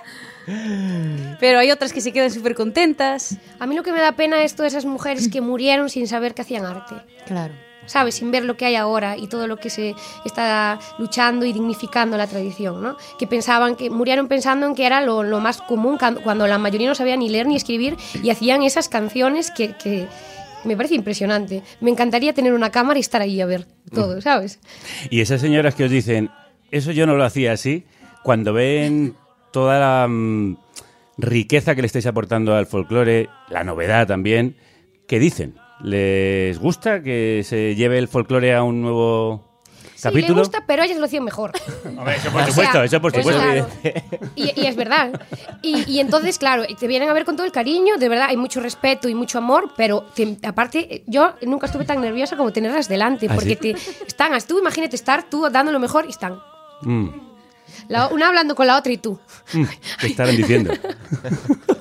Speaker 9: Pero hay otras que se quedan súper contentas.
Speaker 11: A mí lo que me da pena es todas esas mujeres que murieron sin saber que hacían arte.
Speaker 4: Claro.
Speaker 11: ¿Sabes? Sin ver lo que hay ahora y todo lo que se está luchando y dignificando la tradición, ¿no? Que pensaban que murieron pensando en que era lo, lo más común cuando la mayoría no sabía ni leer ni escribir y hacían esas canciones que, que me parece impresionante. Me encantaría tener una cámara y estar ahí a ver todo, ¿sabes?
Speaker 3: Y esas señoras que os dicen, eso yo no lo hacía así, cuando ven toda la mm, riqueza que le estáis aportando al folclore, la novedad también, ¿qué dicen? ¿Les gusta que se lleve el folclore a un nuevo
Speaker 11: Sí,
Speaker 3: capítulo?
Speaker 11: le gusta, pero ellas lo hacían mejor.
Speaker 3: Hombre, eso por supuesto, eso por supuesto.
Speaker 11: claro. Y, y es verdad. Y, y entonces, claro, te vienen a ver con todo el cariño, de verdad, hay mucho respeto y mucho amor, pero te- aparte, yo nunca estuve tan nerviosa como tenerlas delante,
Speaker 3: ¿Ah,
Speaker 11: porque
Speaker 3: sí?
Speaker 11: te están, tú imagínate estar tú dando lo mejor y están.
Speaker 3: Mm,
Speaker 11: La- una hablando con la otra y tú.
Speaker 3: mm, ¿Qué estarán diciendo?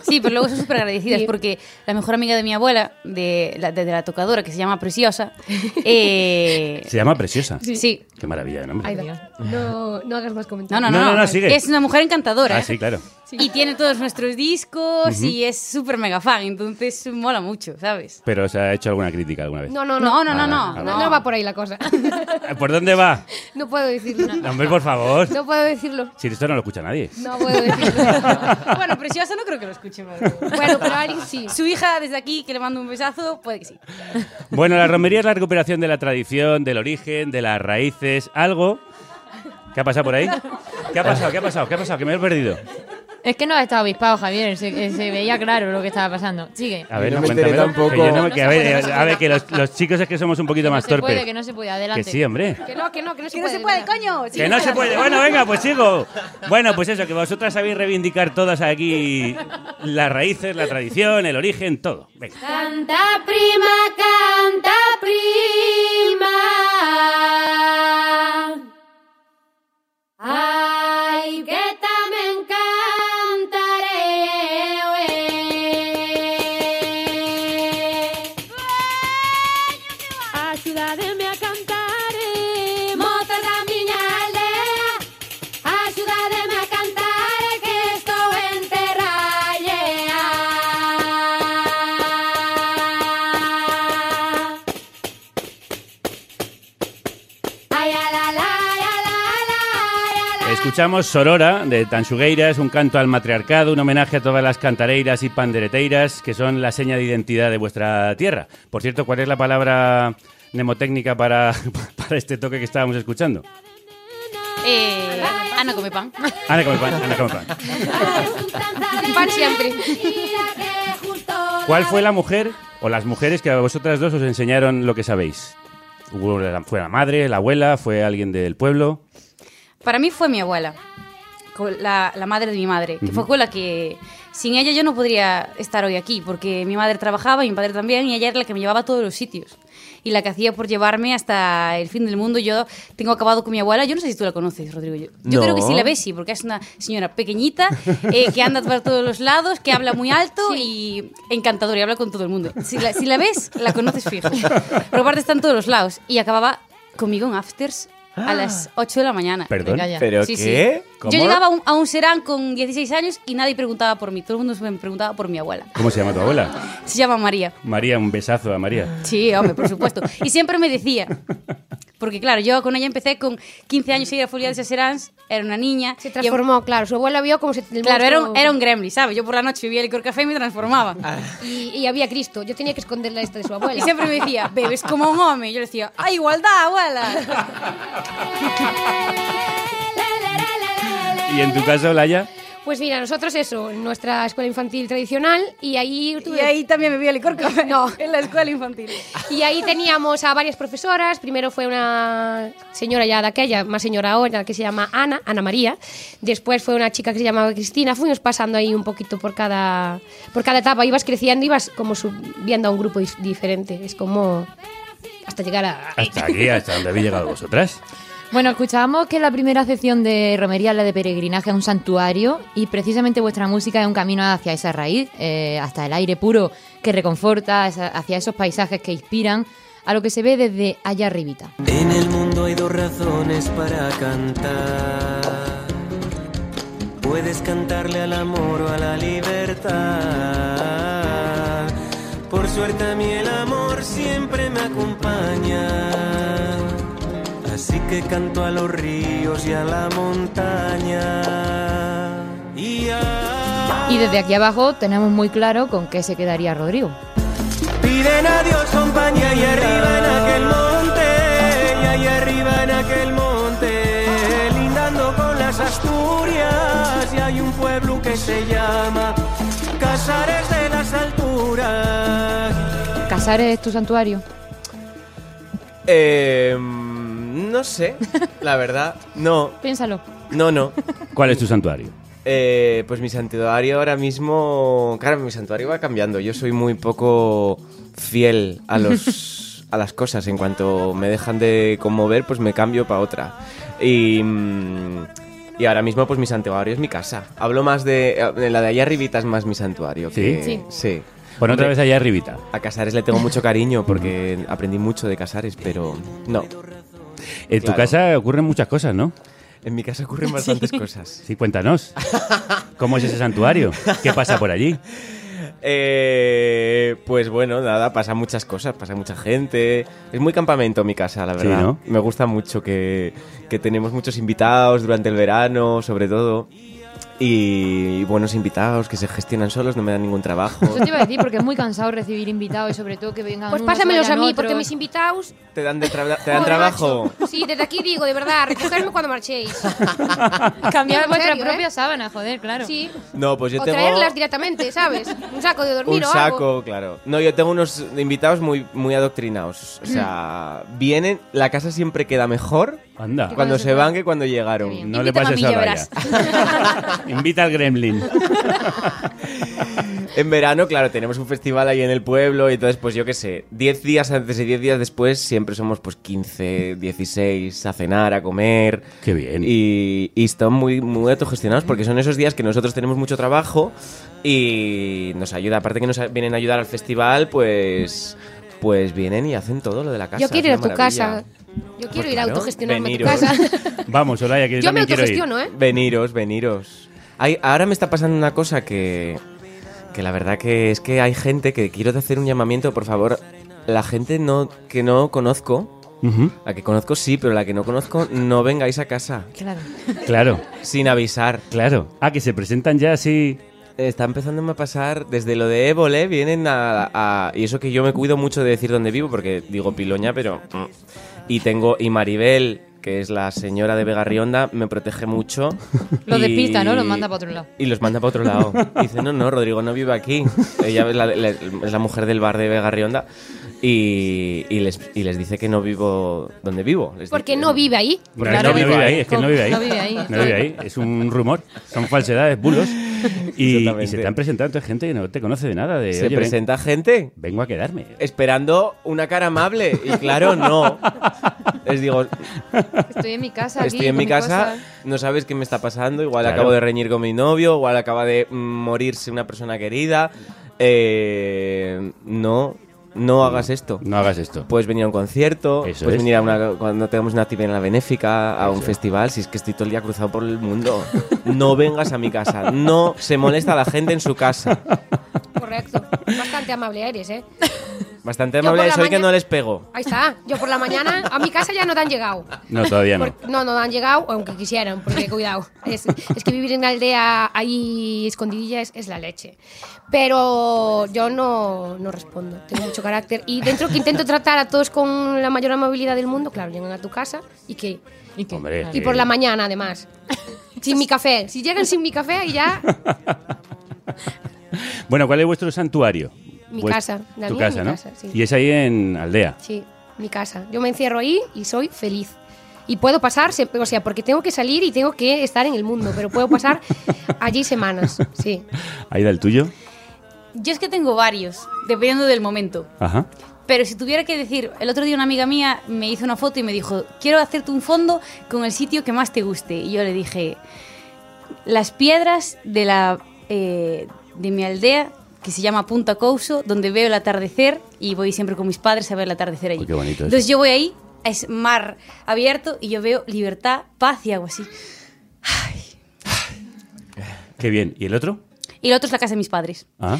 Speaker 9: Sí, pero luego son súper agradecidas
Speaker 11: Sí.
Speaker 9: porque la mejor amiga de mi abuela, de la, de, de la tocadora, que se llama Preciosa, eh,
Speaker 3: Se llama Preciosa.
Speaker 9: Sí.
Speaker 3: Qué maravilla de nombre.
Speaker 11: Ay, no, no hagas más
Speaker 9: No,
Speaker 11: comentarios.
Speaker 9: no, no,
Speaker 3: No, no, no, sigue.
Speaker 9: Es una mujer encantadora.
Speaker 3: Ah,
Speaker 9: ¿eh?
Speaker 3: sí, claro.
Speaker 9: Y tiene todos nuestros discos
Speaker 3: Ujú.
Speaker 9: y es súper mega fan, entonces mola mucho, ¿sabes?
Speaker 3: Pero os ha hecho alguna crítica alguna vez.
Speaker 11: No, no,
Speaker 9: No,
Speaker 11: no.
Speaker 9: no, no,
Speaker 3: Ah,
Speaker 9: no.
Speaker 11: No, no va por ahí la cosa.
Speaker 3: ¿Por dónde va?
Speaker 11: No puedo decirlo.
Speaker 3: No, hombre, por favor.
Speaker 11: No puedo decirlo.
Speaker 3: Si esto no lo escucha nadie.
Speaker 11: No puedo decirlo.
Speaker 9: bueno, Preciosa no creo que lo escuche. pero-
Speaker 11: Bueno, pero alguien sí.
Speaker 9: Su hija, desde aquí, que le mando un besazo, puede que sí.
Speaker 3: Bueno, la romería es la recuperación de la tradición, del origen, de las raíces, algo. ¿Qué ha pasado por ahí? ¿Qué ha pasado? ¿Qué ha pasado? ¿Qué ha pasado? Que me he perdido.
Speaker 4: Es que no ha estado avispado, Javier. Se, eh, se veía claro lo que estaba pasando. Sigue.
Speaker 3: A ver,
Speaker 8: No
Speaker 3: no,
Speaker 8: me enteré tampoco.
Speaker 3: que no que
Speaker 4: se
Speaker 3: a ver, eh, a ver, que los, los chicos es que somos un poquito
Speaker 4: No
Speaker 3: más
Speaker 4: se
Speaker 3: torpes.
Speaker 4: puede, que no se puede. Adelante.
Speaker 3: Que sí, hombre.
Speaker 11: Que no, que no, que no se
Speaker 9: Que no
Speaker 11: puede.
Speaker 9: se puede, coño.
Speaker 3: Que no se puede. Bueno, venga, pues sigo. Bueno, pues eso, que vosotras sabéis reivindicar todas aquí las raíces, la tradición, el origen, todo. Venga.
Speaker 10: Canta prima, canta prima.
Speaker 3: Escuchamos Sorora de Tanxugueiras, un canto al matriarcado, un homenaje a todas las cantareiras y pandereteiras que son la seña de identidad de vuestra tierra. Por cierto, ¿cuál es la palabra mnemotécnica para, para este toque que estábamos escuchando?
Speaker 9: Eh, Ana come pan.
Speaker 3: Ana come pan, Ana come pan.
Speaker 11: Pan siempre.
Speaker 3: ¿Cuál fue la mujer o las mujeres que a vosotras dos os enseñaron lo que sabéis? ¿Fue la madre, la abuela, fue alguien del pueblo?
Speaker 9: Para mí fue mi abuela, la, la madre de mi madre, que fue con la que sin ella yo no podría estar hoy aquí, porque mi madre trabajaba y mi padre también, y ella era la que me llevaba a todos los sitios. Y la que hacía por llevarme hasta el fin del mundo. Yo tengo acabado con mi abuela. Yo no sé si tú la conoces, Rodrigo. Yo, yo
Speaker 8: No.
Speaker 9: creo que sí la ves, sí, porque es una señora pequeñita eh, que anda por todos los lados, que habla muy alto y encantadora y habla con todo el mundo. Si la, si la ves, la conoces fijo. Pero aparte está en todos los lados. Y acababa conmigo en afters a las 8 de la mañana.
Speaker 3: ¿Perdón?
Speaker 8: ¿Pero
Speaker 9: Sí,
Speaker 8: qué?
Speaker 9: Yo llegaba a un, a un serán con 16 años y nadie preguntaba por mí. Todo el mundo me preguntaba por mi abuela.
Speaker 3: ¿Cómo se llama tu abuela?
Speaker 9: Se llama María.
Speaker 3: María, un besazo a María.
Speaker 9: Sí, hombre, por supuesto. Y siempre me decía, porque claro, yo con ella empecé con 15 años a ir a Folia de Serans, era una niña.
Speaker 11: Se transformó, claro. Su abuela vio como se. el
Speaker 9: Claro, era un, era un gremlin, ¿sabes? Yo por la noche bebía licor café y me transformaba.
Speaker 11: Y, y había Cristo. Yo tenía que esconderla esta de su abuela.
Speaker 9: Y siempre me decía, bebes como un hombre. Y yo le decía, ¡ah, igualdad, abuela!
Speaker 3: ¿Y en tu caso, Laya?
Speaker 11: Pues mira, nosotros eso, en nuestra escuela infantil tradicional, y ahí
Speaker 9: Y ahí también bebía licor café.
Speaker 11: No.
Speaker 9: En la escuela infantil.
Speaker 11: Y ahí teníamos a varias profesoras. Primero fue una señora ya de aquella, más señora ahora, que se llama Ana, Ana María. Después fue una chica que se llamaba Cristina. Fuimos pasando ahí un poquito por cada, por cada etapa. Ibas creciendo, ibas como subiendo a un grupo dif- diferente. Es como hasta llegar a...
Speaker 3: Hasta aquí, hasta donde habéis llegado vosotras.
Speaker 4: Bueno, escuchábamos que la primera sección de romería es la de peregrinaje a un santuario y precisamente vuestra música es un camino hacia esa raíz, eh, hasta el aire puro que reconforta, hacia esos paisajes que inspiran a lo que se ve desde allá arribita.
Speaker 7: En el mundo hay dos razones para cantar. Puedes cantarle al amor o a la libertad. Por suerte a mí el amor siempre me acompaña. Así que canto a los ríos y a la montaña. Y a...
Speaker 4: Y desde aquí abajo tenemos muy claro con qué se quedaría Rodrigo.
Speaker 7: Piden a Dios compañía y arriba en aquel monte, y ahí arriba en aquel monte, lindando con las Asturias, y hay un pueblo que se llama Casares de las Alturas.
Speaker 4: ¿Casares es tu santuario?
Speaker 8: Eh, no sé, la verdad. No,
Speaker 4: Piénsalo.
Speaker 8: no, no.
Speaker 3: ¿Cuál es tu santuario?
Speaker 8: Eh, pues mi santuario ahora mismo. Claro, mi santuario va cambiando. Yo soy muy poco fiel a los a las cosas. En cuanto me dejan de conmover, pues me cambio para otra. Y. mm, Y ahora mismo, pues mi santuario es mi casa. Hablo más de. eh, La de allá arribita es más mi santuario.
Speaker 3: ¿Sí?
Speaker 8: que-
Speaker 4: Sí.
Speaker 8: Sí.
Speaker 3: Bueno, otra
Speaker 8: Hombre,
Speaker 3: vez allá arribita.
Speaker 8: A Casares le tengo mucho cariño porque aprendí mucho de Casares, pero no.
Speaker 3: En tu casa ocurren muchas cosas, ¿no?
Speaker 8: En mi casa ocurren bastantes cosas.
Speaker 3: Sí, cuéntanos. ¿Cómo es ese santuario? ¿Qué pasa por allí?
Speaker 8: Eh, pues bueno, nada, pasa muchas cosas, pasa mucha gente. Es muy campamento mi casa, la
Speaker 3: Sí,
Speaker 8: verdad.
Speaker 3: ¿no?
Speaker 8: Me gusta mucho que, que tenemos muchos invitados durante el verano, sobre todo. Y buenos invitados que se gestionan solos, no me dan ningún trabajo.
Speaker 4: Eso te iba a decir porque es muy cansado recibir invitados y sobre todo que vengan
Speaker 11: Pues
Speaker 4: unos,
Speaker 11: pásamelos a mí, porque
Speaker 4: otros.
Speaker 11: mis invitados...
Speaker 8: ¿Te dan, de tra- te dan
Speaker 11: Joder,
Speaker 8: trabajo?
Speaker 11: macho. Sí, desde aquí digo, de verdad, recogerme cuando marchéis.
Speaker 4: Cambiar vuestra
Speaker 11: serio,
Speaker 4: propia
Speaker 11: ¿eh?
Speaker 4: sábana, joder, claro.
Speaker 11: Sí.
Speaker 8: No, pues yo
Speaker 11: o
Speaker 8: tengo
Speaker 11: traerlas directamente, ¿sabes? Un saco de dormir
Speaker 8: un
Speaker 11: o algo.
Speaker 8: saco, claro. No, yo tengo unos invitados muy, muy adoctrinados. O sea, vienen, la casa siempre queda mejor
Speaker 3: Anda.
Speaker 8: cuando se van que cuando llegaron.
Speaker 3: No le pases a
Speaker 9: ya
Speaker 3: Raya. Invita al gremlin.
Speaker 8: En verano, claro, tenemos un festival ahí en el pueblo y entonces, pues yo qué sé, 10 días antes y 10 días después siempre somos pues 15, 16 a cenar, a comer.
Speaker 3: Qué bien.
Speaker 8: Y, y están muy, muy autogestionados porque son esos días que nosotros tenemos mucho trabajo y nos ayuda, aparte que nos vienen a ayudar al festival, pues pues vienen y hacen todo lo de la casa.
Speaker 11: Yo quiero ir a tu
Speaker 8: maravilla.
Speaker 11: casa. Yo quiero ir a autogestionarme a tu
Speaker 8: veniros.
Speaker 11: casa.
Speaker 3: Vamos, Olaya, que yo,
Speaker 11: Yo me
Speaker 3: también quiero ir.
Speaker 11: autogestiono, ¿eh?
Speaker 8: Veniros, veniros. Hay, ahora me está pasando una cosa que, que la verdad que es que hay gente que quiero hacer un llamamiento, por favor. La gente no, que no conozco,
Speaker 3: Ujú,
Speaker 8: la que conozco sí, pero la que no conozco, no vengáis a casa
Speaker 4: Claro.
Speaker 3: Claro,
Speaker 8: sin avisar.
Speaker 3: claro. Ah, que se presentan ya así.
Speaker 8: Está empezando a pasar, desde lo de Évole, vienen a, a- Y eso que yo me cuido mucho de decir dónde vivo, porque digo Piloña, pero... mm. Y tengo... Y Maribel, que es la señora de Vega Rionda, me protege mucho.
Speaker 4: Lo
Speaker 8: y-
Speaker 4: despista, ¿no? Lo manda para otro lado.
Speaker 8: Y los manda para otro lado. Dice, no, no, Rodrigo no vive aquí. Ella es la, la- es la mujer del bar de Vega Rionda. Y, y les, y les dice que no vivo donde vivo. Les
Speaker 11: Porque
Speaker 8: dice-
Speaker 11: no vive ahí.
Speaker 8: Porque
Speaker 3: no vive ahí, es que no vive ahí.
Speaker 4: No vive ahí.
Speaker 3: No vive ahí. Es un rumor, son falsedades, bulos. Y, y se te han presentado entonces gente que no te conoce de nada. De,
Speaker 8: Se
Speaker 3: "Oye, ven-
Speaker 8: presenta gente
Speaker 3: vengo a quedarme.
Speaker 8: esperando una cara amable. Y claro, no. Les digo,
Speaker 4: Estoy en mi casa. aquí
Speaker 8: estoy en mi casa, no sabes qué me está pasando. Igual
Speaker 3: Claro.
Speaker 8: acabo de reñir con mi novio, igual acaba de mm, morirse una persona querida. Eh, no, no hagas esto.
Speaker 3: No hagas esto.
Speaker 8: Puedes venir a un concierto,
Speaker 3: Eso
Speaker 8: puedes
Speaker 3: es.
Speaker 8: venir a una, cuando tengamos una actividad en la benéfica, a un festival, si es que estoy todo el día cruzado por el mundo. No vengas a mi casa, no se molesta a la gente en su casa.
Speaker 11: Correcto. Bastante amable eres, ¿eh?
Speaker 8: Bastante
Speaker 11: Yo por
Speaker 8: amable
Speaker 11: la
Speaker 8: soy que no les pego.
Speaker 11: Ahí está. Yo por la mañana a mi casa ya no te han llegado.
Speaker 3: No, todavía no.
Speaker 11: Por- no, no han llegado, aunque quisieran, porque cuidado. Es, es que vivir en una aldea ahí escondidilla es, es la leche. Pero yo no, no respondo, tengo mucho carácter. Y dentro que intento tratar a todos con la mayor amabilidad del mundo, claro, llegan a tu casa y que.
Speaker 4: ¿Y qué?
Speaker 3: Hombre,
Speaker 11: Y
Speaker 3: que-
Speaker 11: por la mañana, además. Sin mi café. Si llegan sin mi café, y ya.
Speaker 3: Bueno, ¿cuál es vuestro santuario?
Speaker 11: Mi
Speaker 3: Vuest-
Speaker 11: casa, la
Speaker 3: tu
Speaker 11: mía,
Speaker 3: casa,
Speaker 11: mi
Speaker 3: ¿no?
Speaker 11: casa, sí.
Speaker 3: Y es ahí en Aldea.
Speaker 11: Sí, mi casa. Yo me encierro ahí y soy feliz. Y puedo pasar, se- o sea, porque tengo que salir y tengo que estar en el mundo, pero puedo pasar allí semanas, sí.
Speaker 3: Ahí da el tuyo.
Speaker 9: Yo es que tengo varios, dependiendo del momento.
Speaker 3: Ajá.
Speaker 9: Pero si tuviera que decir, el otro día una amiga mía me hizo una foto y me dijo, quiero hacerte un fondo con el sitio que más te guste. Y yo le dije, las piedras de, la, eh, de mi aldea, que se llama Punta Couso, donde veo el atardecer y voy siempre con mis padres a ver el atardecer allí.
Speaker 3: Qué bonito.
Speaker 9: Entonces yo voy ahí, es mar abierto y yo veo libertad, paz y algo así.
Speaker 3: Qué bien. ¿Y el otro?
Speaker 9: Y el otro es la casa de mis padres.
Speaker 3: Ah.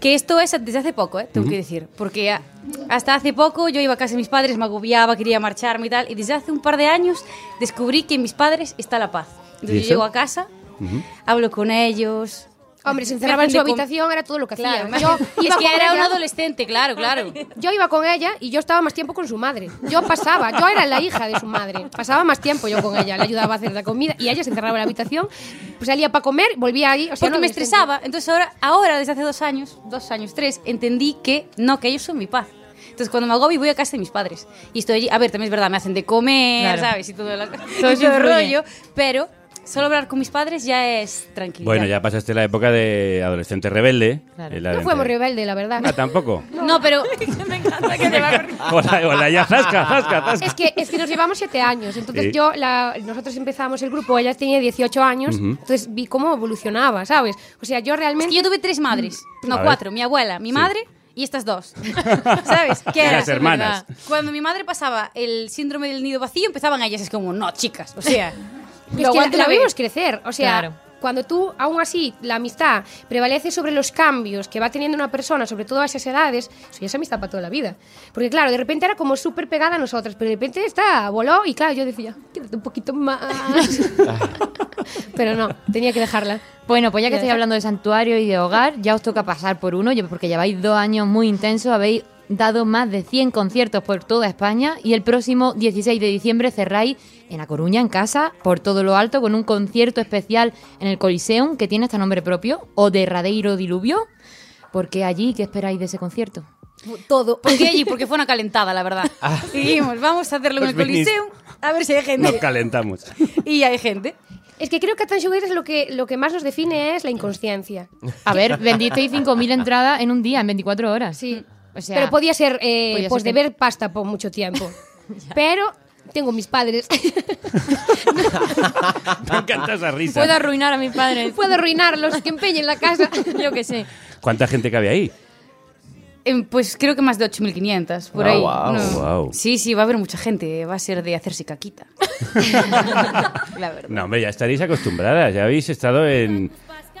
Speaker 9: Que esto es desde hace poco, ¿eh? tengo que decir. Porque a- hasta hace poco yo iba a casa de mis padres, me agobiaba, quería marcharme y tal. Y desde hace un par de años descubrí que en mis padres está la paz. Entonces
Speaker 3: ¿Y
Speaker 9: yo llego a casa, hablo con ellos.
Speaker 11: Hombre, se encerraba en su habitación, era todo lo que
Speaker 9: Claro,
Speaker 11: hacía. Yo
Speaker 9: es
Speaker 11: iba
Speaker 9: que era un
Speaker 11: ella-
Speaker 9: adolescente, claro, claro.
Speaker 11: Yo iba con ella y yo estaba más tiempo con su madre. Yo pasaba, yo era la hija de su madre. Pasaba más tiempo yo con ella, le ayudaba a hacer la comida y ella se encerraba en la habitación, pues salía para comer, volvía ahí. O sea,
Speaker 9: Porque
Speaker 11: no
Speaker 9: me estresaba. Entonces ahora, ahora, desde hace dos años, dos años, tres, entendí que no, que ellos son mi paz. Entonces cuando me agobio voy a casa de mis padres. Y estoy allí, a ver, también es verdad, me hacen de comer,
Speaker 4: Claro.
Speaker 9: ¿sabes? Y todo, la-
Speaker 4: Todo
Speaker 9: y todo el rollo. Pero solo hablar con mis padres ya es tranquilo.
Speaker 3: Bueno, ya pasaste la época de adolescente rebelde.
Speaker 4: Claro.
Speaker 3: Eh,
Speaker 11: No fuimos rebelde, la verdad.
Speaker 3: Ah, tampoco.
Speaker 9: No, pero me encanta que te va a
Speaker 3: Hola, hola, ya, zasca, zasca, zasca.
Speaker 11: Es que, es que nos llevamos siete años. Entonces
Speaker 3: Sí.
Speaker 11: yo, la- nosotros empezamos el grupo, ella tenía 18 años, entonces vi cómo evolucionaba, ¿sabes? O sea, yo
Speaker 9: Es
Speaker 11: realmente...
Speaker 9: que yo tuve tres madres, no
Speaker 3: A ver.
Speaker 9: cuatro, mi abuela, mi
Speaker 3: Sí.
Speaker 9: madre y estas dos. ¿Sabes? ¿Qué era?
Speaker 3: Las hermanas.
Speaker 9: Cuando mi madre pasaba el síndrome del nido vacío, empezaban ellas, es como, no, chicas, o sea,
Speaker 11: Es
Speaker 9: lo
Speaker 11: que la, la vimos crecer. O sea,
Speaker 4: Claro.
Speaker 11: cuando tú, aún así, la amistad prevalece sobre los cambios que va teniendo una persona, sobre todo a esas edades, eso ya es amistad para toda la vida. Porque, claro, de repente era como súper pegada a nosotras, pero de repente está, voló y, claro, yo decía, quédate un poquito más. pero no, tenía que dejarla.
Speaker 4: Bueno, pues ya que
Speaker 11: Ya
Speaker 4: estoy
Speaker 11: está.
Speaker 4: hablando de santuario y de hogar, ya os toca pasar por uno, yo- porque lleváis dos años muy intensos, habéis dado más de 100 conciertos por toda España y el próximo 16 de diciembre cerráis en A Coruña, en casa, por todo lo alto, con un concierto especial en el Coliseum, que tiene hasta nombre propio, o de Radeiro Diluvio. porque allí, ¿qué esperáis de ese concierto?
Speaker 9: Todo. ¿Por qué allí? Porque fue una calentada, la verdad. Y dijimos, vamos a hacerlo en el
Speaker 3: Pues venís.
Speaker 9: Coliseum, a ver si hay gente.
Speaker 3: Nos calentamos.
Speaker 9: Y hay gente.
Speaker 11: Es que creo que Sugar lo que, lo que más nos define es la inconsciencia.
Speaker 4: A ver, vendisteis 5.000 entradas en un día, en 24 horas.
Speaker 11: Sí.
Speaker 4: O sea,
Speaker 11: Pero podía ser, eh,
Speaker 4: podía
Speaker 11: pues,
Speaker 4: ser
Speaker 11: de
Speaker 4: que-
Speaker 11: ver pasta por mucho tiempo. Pero tengo mis padres.
Speaker 3: Me encanta esa risa.
Speaker 4: Puedo arruinar a mis padres.
Speaker 11: Puedo arruinarlos, que empeñen la casa.
Speaker 4: Yo qué sé.
Speaker 3: ¿Cuánta gente cabe ahí?
Speaker 9: Em, Pues creo que más de 8.500, por
Speaker 3: Ah,
Speaker 9: ahí. No.
Speaker 3: Guau.
Speaker 9: Sí, sí, va a haber mucha gente. Va a ser de hacerse caquita. la verdad.
Speaker 3: No, hombre, ya estaréis acostumbradas. Ya habéis estado en.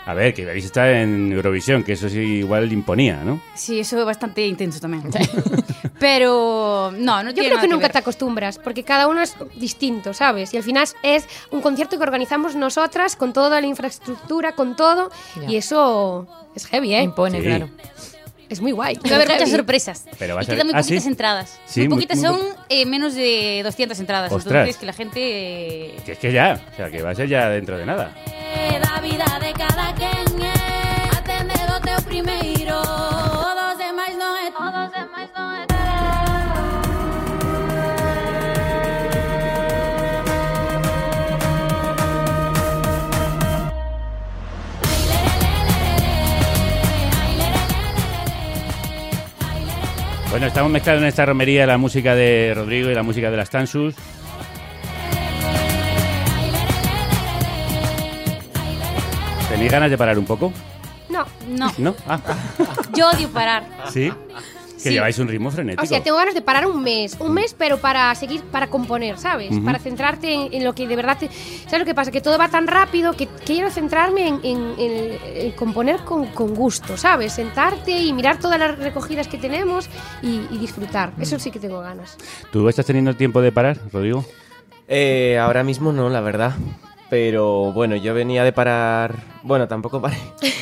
Speaker 3: A ver, que habéis estado en Eurovisión, que eso sí igual imponía, ¿no?
Speaker 9: Sí, eso es bastante intenso también. Pero no, no
Speaker 11: Yo
Speaker 9: tiene
Speaker 11: creo
Speaker 9: nada
Speaker 11: que nunca
Speaker 9: ver.
Speaker 11: te acostumbras, porque cada uno es distinto, ¿sabes? Y al final es un concierto que organizamos nosotras con toda la infraestructura, con todo,
Speaker 4: Ya.
Speaker 11: y eso es heavy, ¿eh?
Speaker 4: Impone,
Speaker 3: Sí.
Speaker 4: claro.
Speaker 11: Es muy guay.
Speaker 9: Va a haber muchas sorpresas.
Speaker 3: Pero va a
Speaker 9: y
Speaker 3: ser-
Speaker 9: quedan muy
Speaker 3: ¿Ah,
Speaker 9: poquitas
Speaker 3: sí?
Speaker 9: entradas.
Speaker 3: Sí,
Speaker 9: muy poquitas
Speaker 3: muy
Speaker 9: son eh, menos de 200 entradas.
Speaker 3: Ostras.
Speaker 9: Entonces que la gente... eh,
Speaker 3: Que es que ya, o sea, que va a ser ya dentro de nada.
Speaker 10: La vida de cada quen
Speaker 3: Bueno, estamos mezclando en esta romería la música de Rodrigo y la música de las Tansus. ¿Tenéis ganas de parar un poco?
Speaker 11: No.
Speaker 9: No.
Speaker 3: ¿No? Ah,
Speaker 9: Yo odio parar.
Speaker 3: ¿sí? Que
Speaker 11: Sí.
Speaker 3: lleváis un ritmo frenético.
Speaker 11: O sea, tengo ganas de parar un mes, un mes, pero para seguir, para componer, ¿sabes? Para centrarte en, en lo que de verdad te... ¿Sabes lo que pasa? Que todo va tan rápido que quiero centrarme en, en- en- en componer con, con gusto, ¿sabes? Sentarte y mirar todas las recogidas que tenemos y, y disfrutar. Eso sí que tengo ganas.
Speaker 3: ¿Tú estás teniendo tiempo de parar, Rodrigo?
Speaker 8: Eh, ahora mismo no, la verdad. Pero bueno, yo venía de parar. Bueno, tampoco paré.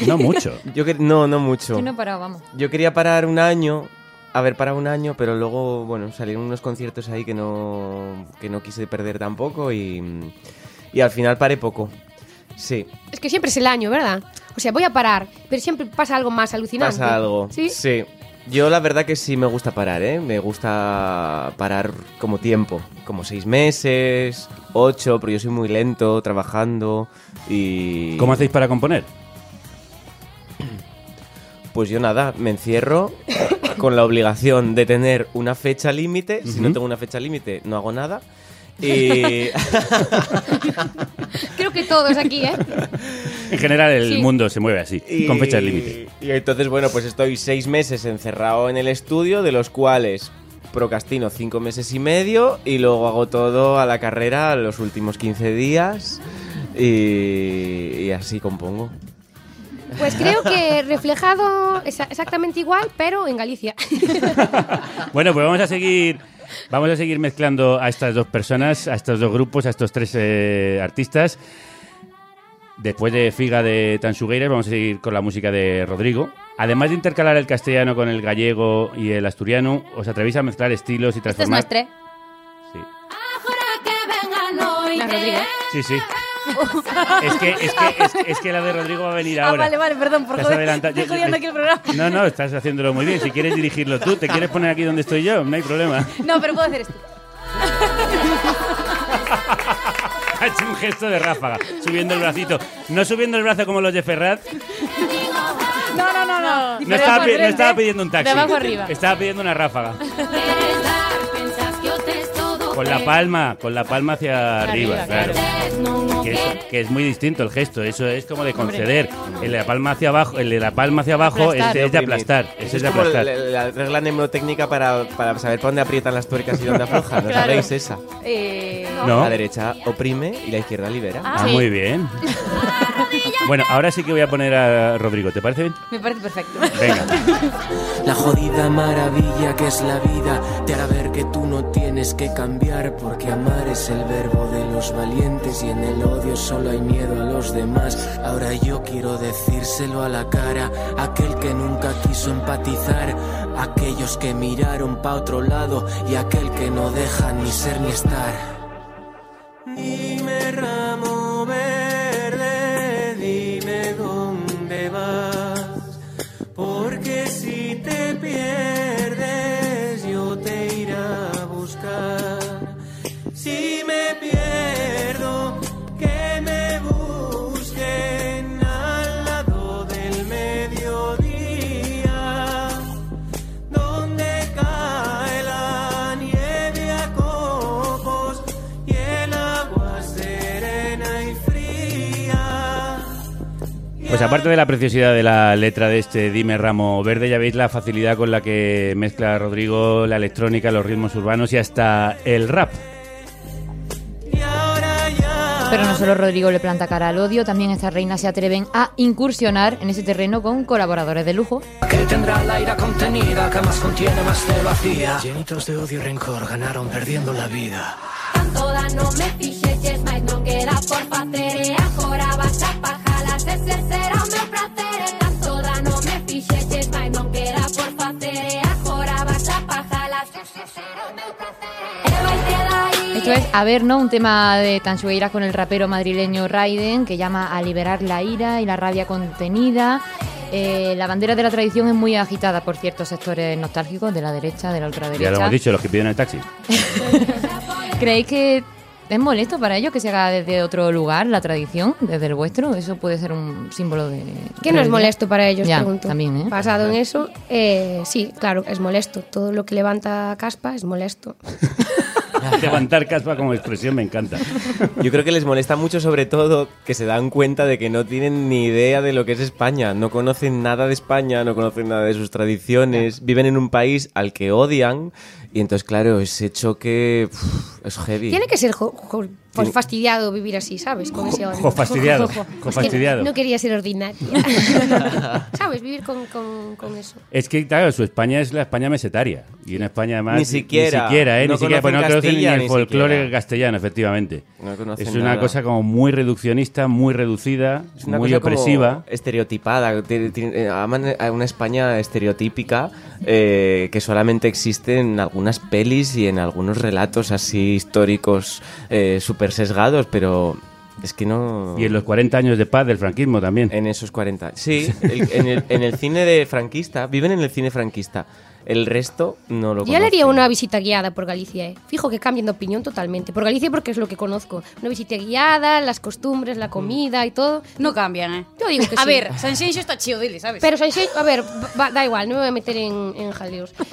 Speaker 3: No mucho.
Speaker 8: Yo que... No, no mucho.
Speaker 4: Yo no he parado, vamos.
Speaker 8: Yo quería parar un año, haber parado un año, pero luego, bueno, salieron unos conciertos ahí que no, que no quise perder tampoco y, y al final paré poco. Sí,
Speaker 11: Es que siempre es el año, ¿verdad? O sea, voy a parar, pero siempre pasa algo más alucinante.
Speaker 8: pasa algo.
Speaker 11: ¿Sí?
Speaker 8: Yo la verdad que sí me gusta parar, ¿eh? Me gusta parar como tiempo, como seis meses, ocho, pero yo soy muy lento trabajando y...
Speaker 3: ¿Cómo hacéis para componer?
Speaker 8: Pues yo nada, me encierro con la obligación de tener una fecha límite. Si no
Speaker 3: Ujú.
Speaker 8: tengo una fecha límite, no hago nada. Y
Speaker 11: Creo que todos aquí, ¿eh?
Speaker 3: En general el
Speaker 11: Sí.
Speaker 3: mundo se mueve así,
Speaker 8: Y-
Speaker 3: con fecha límite.
Speaker 8: Y entonces, bueno, pues estoy seis meses encerrado en el estudio, de los cuales procrastino cinco meses y medio y luego hago todo a la carrera los últimos 15 días y, y así compongo.
Speaker 11: Pues creo que reflejado exa- exactamente igual, pero en Galicia.
Speaker 3: Bueno, pues vamos a seguir. Vamos a seguir mezclando a estas dos personas, a estos dos grupos, a estos tres eh, artistas. Después de Figa de Tansugueira, vamos a seguir con la música de Rodrigo. Además de intercalar el castellano con el gallego y el asturiano, os atrevéis a mezclar estilos y
Speaker 9: Esta es
Speaker 3: transformar.
Speaker 9: nuestra.
Speaker 10: La
Speaker 9: Rodrigo.
Speaker 3: Sí, sí. Es que, es, que, es, que- es que la de Rodrigo va a venir
Speaker 9: Ah,
Speaker 3: ahora.
Speaker 9: vale, vale, perdón por
Speaker 3: adelantado.
Speaker 9: Estoy jodiendo aquí el programa.
Speaker 3: No, no, estás haciéndolo muy bien. Si quieres dirigirlo tú, te quieres poner aquí donde estoy yo, no hay problema.
Speaker 9: No, pero puedo hacer esto.
Speaker 3: Ha hecho un gesto de ráfaga, subiendo el bracito. No subiendo el brazo como los de Ferrat.
Speaker 9: No, no, no, no.
Speaker 3: No estaba, no estaba pidiendo un taxi.
Speaker 9: De abajo arriba.
Speaker 3: Estaba pidiendo una ráfaga. Con la palma, con la palma hacia arriba,
Speaker 9: Arriba,
Speaker 3: claro. Que es, que es muy distinto el gesto, eso es como de conceder. El de la palma hacia abajo, el de la palma hacia abajo es,
Speaker 9: Aplastar.
Speaker 3: es de aplastar. Ese es
Speaker 8: es
Speaker 3: de
Speaker 8: como
Speaker 3: aplastar.
Speaker 8: la, la regla mnemotécnica para, para saber por dónde aprietan las tuercas y dónde aflojan. ¿No
Speaker 9: Claro.
Speaker 8: sabéis esa?
Speaker 9: Eh,
Speaker 3: No.
Speaker 8: La derecha oprime y la izquierda libera.
Speaker 3: Ah,
Speaker 9: Sí.
Speaker 3: muy bien. Bueno, ahora sí que voy a poner a Rodrigo, ¿te parece bien?
Speaker 9: Me parece perfecto.
Speaker 3: Venga.
Speaker 7: La jodida maravilla que es la vida te hará ver que tú no tienes que cambiar porque amar es el verbo de los valientes y en el odio solo hay miedo a los demás. Ahora yo quiero decírselo a la cara, aquel que nunca quiso empatizar, aquellos que miraron pa otro lado y aquel que no deja ni ser ni estar.
Speaker 3: Pues aparte de la preciosidad de la letra de este Dime Ramo Verde, ya veis la facilidad con la que mezcla Rodrigo la electrónica, los ritmos urbanos y hasta el rap.
Speaker 4: Pero no solo Rodrigo le planta cara al odio, también estas reinas se atreven a incursionar en ese terreno con colaboradores de lujo.
Speaker 7: Que tendrá la ira contenida, que más contiene más te vacía. Llenitos de odio y rencor ganaron perdiendo la vida.
Speaker 10: Toda no me fixeches, mais non queda por facer E agora
Speaker 4: esto es A ver, ¿no? Un tema de Tanchugueira con el rapero madrileño Raiden que llama a liberar la ira y la rabia contenida. Eh, la bandera de la tradición es muy agitada por ciertos sectores nostálgicos de la derecha, de la ultraderecha.
Speaker 3: Ya lo hemos dicho, los que piden el taxi.
Speaker 4: ¿Creéis que es molesto para ellos que se haga desde otro lugar la tradición, desde el vuestro? Eso puede ser un símbolo de.
Speaker 11: ¿Qué no es molesto para ellos?
Speaker 4: Ya,
Speaker 11: pregunto.
Speaker 4: también, ¿eh?
Speaker 11: Basado en eso, eh, sí, claro, es molesto. Todo lo que levanta caspa es molesto.
Speaker 3: Levantar caspa como expresión me encanta.
Speaker 8: Yo creo que les molesta mucho sobre todo que se dan cuenta de que no tienen ni idea de lo que es España, no conocen nada de España, no conocen nada de sus tradiciones, viven en un país al que odian y entonces claro, ese choque uf, es heavy.
Speaker 11: Tiene que ser jo- jo- pues fastidiado vivir así, ¿sabes? Con ese
Speaker 3: fastidiado,
Speaker 11: Jo, jo,
Speaker 3: jo
Speaker 11: Es que
Speaker 3: fastidiado.
Speaker 11: no quería ser ordinaria. ¿Sabes? Vivir con, con- con eso.
Speaker 3: Es que, claro, su España es la España mesetaria. Y en España, además.
Speaker 8: Ni siquiera.
Speaker 3: Ni siquiera, ¿eh?
Speaker 8: No
Speaker 3: ni siquiera, pues no
Speaker 8: conocen
Speaker 3: ni el folclore
Speaker 8: siquiera.
Speaker 3: castellano, efectivamente.
Speaker 8: No conocen
Speaker 3: es una
Speaker 8: nada.
Speaker 3: cosa como muy reduccionista, muy reducida,
Speaker 8: Es una
Speaker 3: muy
Speaker 8: cosa como
Speaker 3: opresiva.
Speaker 8: estereotipada. Tiene- tiene- eh, aman a una España estereotípica eh, que solamente existe en algunas pelis y en algunos relatos así históricos eh, súper sesgados, pero es que no...
Speaker 3: Y en los 40 años de paz del franquismo también.
Speaker 8: En esos 40. Sí, el- en, el, en el cine de franquista, viven en el cine franquista. El resto no lo
Speaker 11: Yo le haría una visita guiada por Galicia, ¿eh? Fijo que cambien de opinión totalmente. Por Galicia porque es lo que conozco. Una visita guiada, las costumbres, la comida y todo.
Speaker 9: No cambian, ¿eh?
Speaker 11: Yo digo que
Speaker 9: A
Speaker 11: sí.
Speaker 9: ver, Sanxenxo está chido, dile, ¿sabes?
Speaker 11: Pero Sanxenxo, a ver, va- da igual, no me voy a meter en, en jaleos.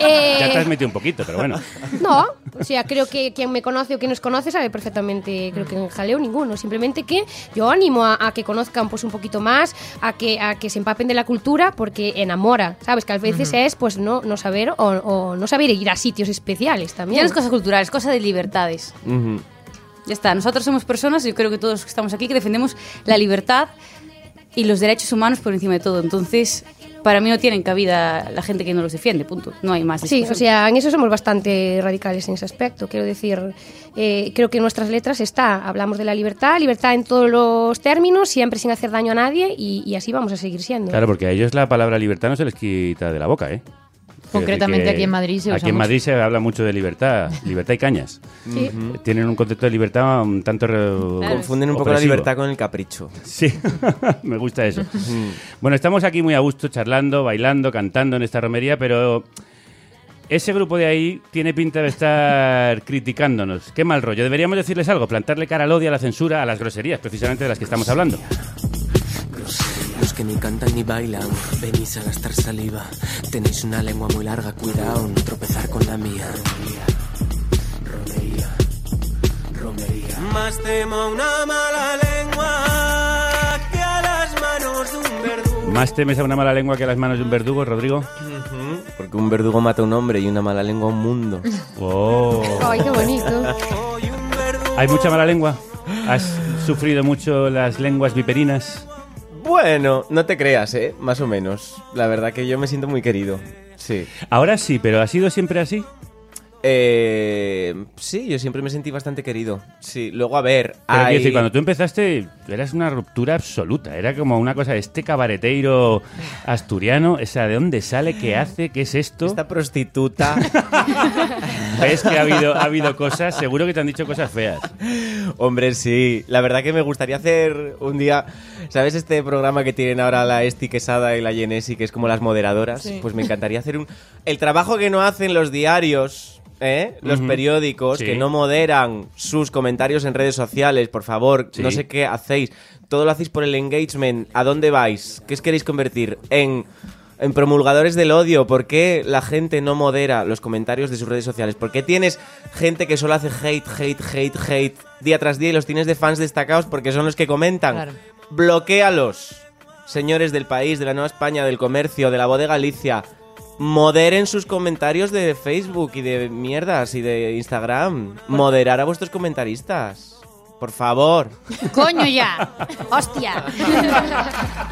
Speaker 11: Eh,
Speaker 3: Ya te has metido un poquito, pero bueno.
Speaker 11: No, o sea, creo que quien me conoce o quien nos conoce sabe perfectamente, creo que en jaleo ninguno, simplemente que yo animo a, a que conozcan pues un poquito más, a que, a que se empapen de la cultura porque enamora, ¿sabes? Que a veces es pues no, no saber o, o no saber ir a sitios especiales también.
Speaker 9: Ya no es cosa cultural, es cosa de libertades. Ya está, nosotros somos personas, yo creo que todos los que estamos aquí, que defendemos la libertad y los derechos humanos por encima de todo. Entonces, para mí no tienen cabida la gente que no los defiende, punto. No hay más
Speaker 11: Sí, o sea, en eso somos bastante radicales en ese aspecto. Quiero decir, eh, creo que en nuestras letras está, hablamos de la libertad, libertad en todos los términos, siempre sin hacer daño a nadie y, y así vamos a seguir siendo.
Speaker 3: Claro, porque a ellos la palabra libertad no se les quita de la boca, ¿eh?
Speaker 4: Concretamente aquí en Madrid se usa
Speaker 3: Aquí en
Speaker 4: mucho.
Speaker 3: Madrid se habla mucho de libertad, libertad y cañas.
Speaker 11: Sí.
Speaker 3: Tienen un concepto de libertad un tanto re-
Speaker 8: Confunden un poco la libertad con el capricho.
Speaker 3: Sí, me gusta eso. bueno, estamos aquí muy a gusto, charlando, bailando, cantando en esta romería, pero ese grupo de ahí tiene pinta de estar criticándonos. Qué mal rollo. Deberíamos decirles algo, plantarle cara al odio, a la censura, a las groserías, precisamente de las que estamos hablando.
Speaker 13: Que ni cantan ni bailan, venís a gastar saliva. Tenéis una lengua muy larga, cuidado, no tropezar con la mía. Romería, romería.
Speaker 7: Más temo una mala lengua que a las manos de un verdugo.
Speaker 3: ¿Más temes a una mala lengua que a las manos de un verdugo, Rodrigo?
Speaker 8: Porque un verdugo mata a un hombre y una mala lengua a un mundo.
Speaker 3: Oh.
Speaker 11: Ay, qué bonito.
Speaker 3: ¿Hay mucha mala lengua? ¿Has sufrido mucho las lenguas viperinas?
Speaker 8: Bueno, no te creas, ¿eh? Más o menos. La verdad que yo me siento muy querido. Sí.
Speaker 3: Ahora sí, pero ¿ha sido siempre así?
Speaker 8: Eh, sí, yo siempre me sentí bastante querido. Sí, luego a ver.
Speaker 3: Pero quiero
Speaker 8: hay-
Speaker 3: decir, cuando tú empezaste, eras una ruptura absoluta. Era como una cosa, este cabareteiro asturiano, o sea, ¿de dónde sale? ¿Qué hace? ¿Qué es esto?
Speaker 8: Esta prostituta.
Speaker 3: ¿Ves que ha habido, ha habido cosas? Seguro que te han dicho cosas feas.
Speaker 8: Hombre, sí. La verdad que me gustaría hacer un día. ¿Sabes este programa que tienen ahora la Esti Quesada y la Genesi, que es como las moderadoras?
Speaker 4: Sí.
Speaker 8: Pues me encantaría hacer un. El trabajo que no hacen los diarios. ¿Eh? Los
Speaker 3: Ujú.
Speaker 8: periódicos
Speaker 3: Sí.
Speaker 8: que no moderan sus comentarios en redes sociales, por favor,
Speaker 3: Sí.
Speaker 8: no sé qué hacéis. Todo lo hacéis por el engagement. ¿A dónde vais? ¿Qué os queréis convertir? En, en promulgadores del odio. ¿Por qué la gente no modera los comentarios de sus redes sociales? ¿Por qué tienes gente que solo hace hate, hate, hate, hate día tras día y los tienes de fans destacados porque son los que comentan?
Speaker 4: Claro.
Speaker 8: Bloquéalos, señores del país, de la Nueva España, del comercio, de la voz de Galicia. Moderen sus comentarios de Facebook y de mierdas y de Instagram. Moderar a vuestros comentaristas. Por favor.
Speaker 9: ¡Coño ya! ¡Hostia!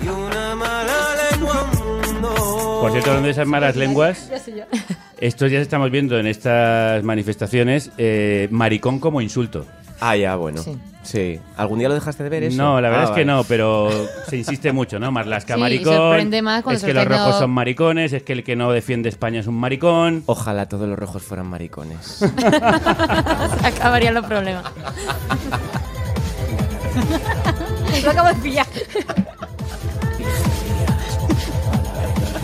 Speaker 7: Y una mala lengua mundo.
Speaker 3: Por cierto, hablando de esas malas lenguas, estos días estamos viendo en estas manifestaciones eh, maricón como insulto.
Speaker 8: Ah, ya, bueno.
Speaker 4: Sí.
Speaker 8: Sí. ¿Algún día lo dejaste de ver eso?
Speaker 3: No, la verdad
Speaker 8: Ah,
Speaker 3: es que
Speaker 8: vale.
Speaker 3: no, pero se insiste mucho, ¿no? Marlaska
Speaker 4: Sí, y
Speaker 3: maricón.
Speaker 4: sorprende más cuando
Speaker 3: es que
Speaker 4: lo
Speaker 3: los rojos son maricones, es que el que no defiende España es un maricón.
Speaker 8: Ojalá todos los rojos fueran maricones.
Speaker 4: Acabarían los problemas.
Speaker 11: Lo acabo de pillar.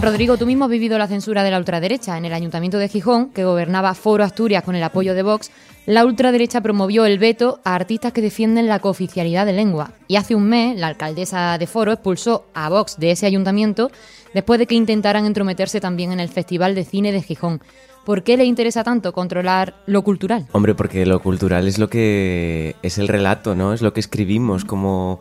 Speaker 4: Rodrigo, tú mismo has vivido la censura de la ultraderecha. En el Ayuntamiento de Gijón, que gobernaba Foro Asturias con el apoyo de Vox, la ultraderecha promovió el veto a artistas que defienden la cooficialidad de lengua. Y hace un mes, la alcaldesa de Foro expulsó a Vox de ese ayuntamiento después de que intentaran entrometerse también en el Festival de Cine de Gijón. ¿Por qué le interesa tanto controlar lo cultural?
Speaker 8: Hombre, porque lo cultural es lo que es el relato, ¿no? Es lo que escribimos como...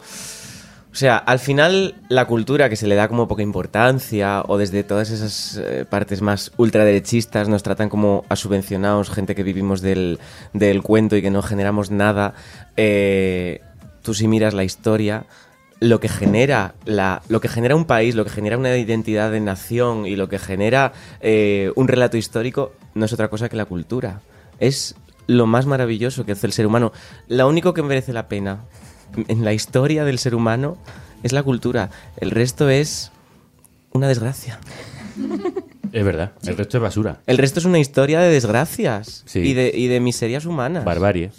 Speaker 8: O sea, al final la cultura que se le da como poca importancia o desde todas esas eh, partes más ultraderechistas nos tratan como a subvencionados, gente que vivimos del, del cuento y que no generamos nada. eh, tú si miras la historia, lo que genera la, lo que genera un país, lo que genera una identidad de nación y lo que genera eh, un relato histórico no es otra cosa que la cultura. Es lo más maravilloso que hace el ser humano. Lo único que merece la pena en la historia del ser humano es la cultura. El resto es una desgracia.
Speaker 3: Es verdad, el resto es basura.
Speaker 8: El resto es una historia de desgracias
Speaker 3: Sí.
Speaker 8: y, de, y de miserias humanas.
Speaker 3: Barbarie.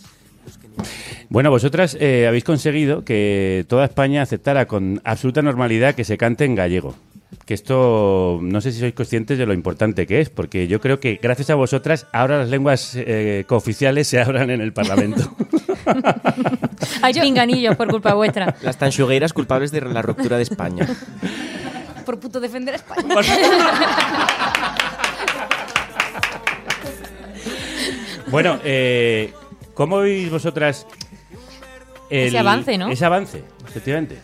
Speaker 3: Bueno, vosotras eh, habéis conseguido que toda España aceptara con absoluta normalidad que se cante en gallego. Que esto, no sé si sois conscientes de lo importante que es, porque yo creo que gracias a vosotras ahora las lenguas eh, cooficiales se abran en el Parlamento.
Speaker 4: Hay pinganillos por culpa vuestra.
Speaker 8: Las tanchugueiras culpables de la ruptura de España.
Speaker 11: Por puto defender a España.
Speaker 3: bueno, eh, ¿cómo veis vosotras el-
Speaker 4: Ese avance, ¿no?
Speaker 3: Ese avance, efectivamente.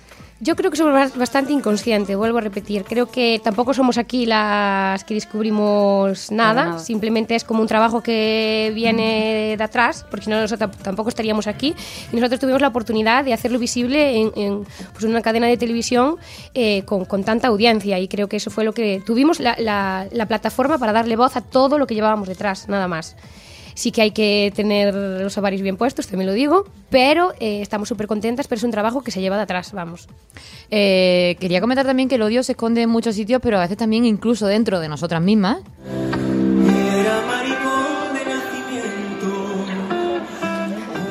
Speaker 11: Yo creo que somos bas- bastante inconscientes, vuelvo a repetir. Creo que tampoco somos aquí las que descubrimos nada,
Speaker 9: nada.
Speaker 11: simplemente es como un trabajo que viene de atrás, porque si no nosotros tampoco estaríamos aquí. Y nosotros tuvimos la oportunidad de hacerlo visible en, en, pues, una cadena de televisión eh, con, con tanta audiencia y creo que eso fue lo que tuvimos la, la- la plataforma para darle voz a todo lo que llevábamos detrás, nada más. Sí que hay que tener los ovarios bien puestos, también lo digo, pero eh, estamos súper contentas, pero es un trabajo que se lleva de atrás, vamos.
Speaker 4: Eh, quería comentar también que el odio se esconde en muchos sitios, pero a veces también incluso dentro de nosotras mismas.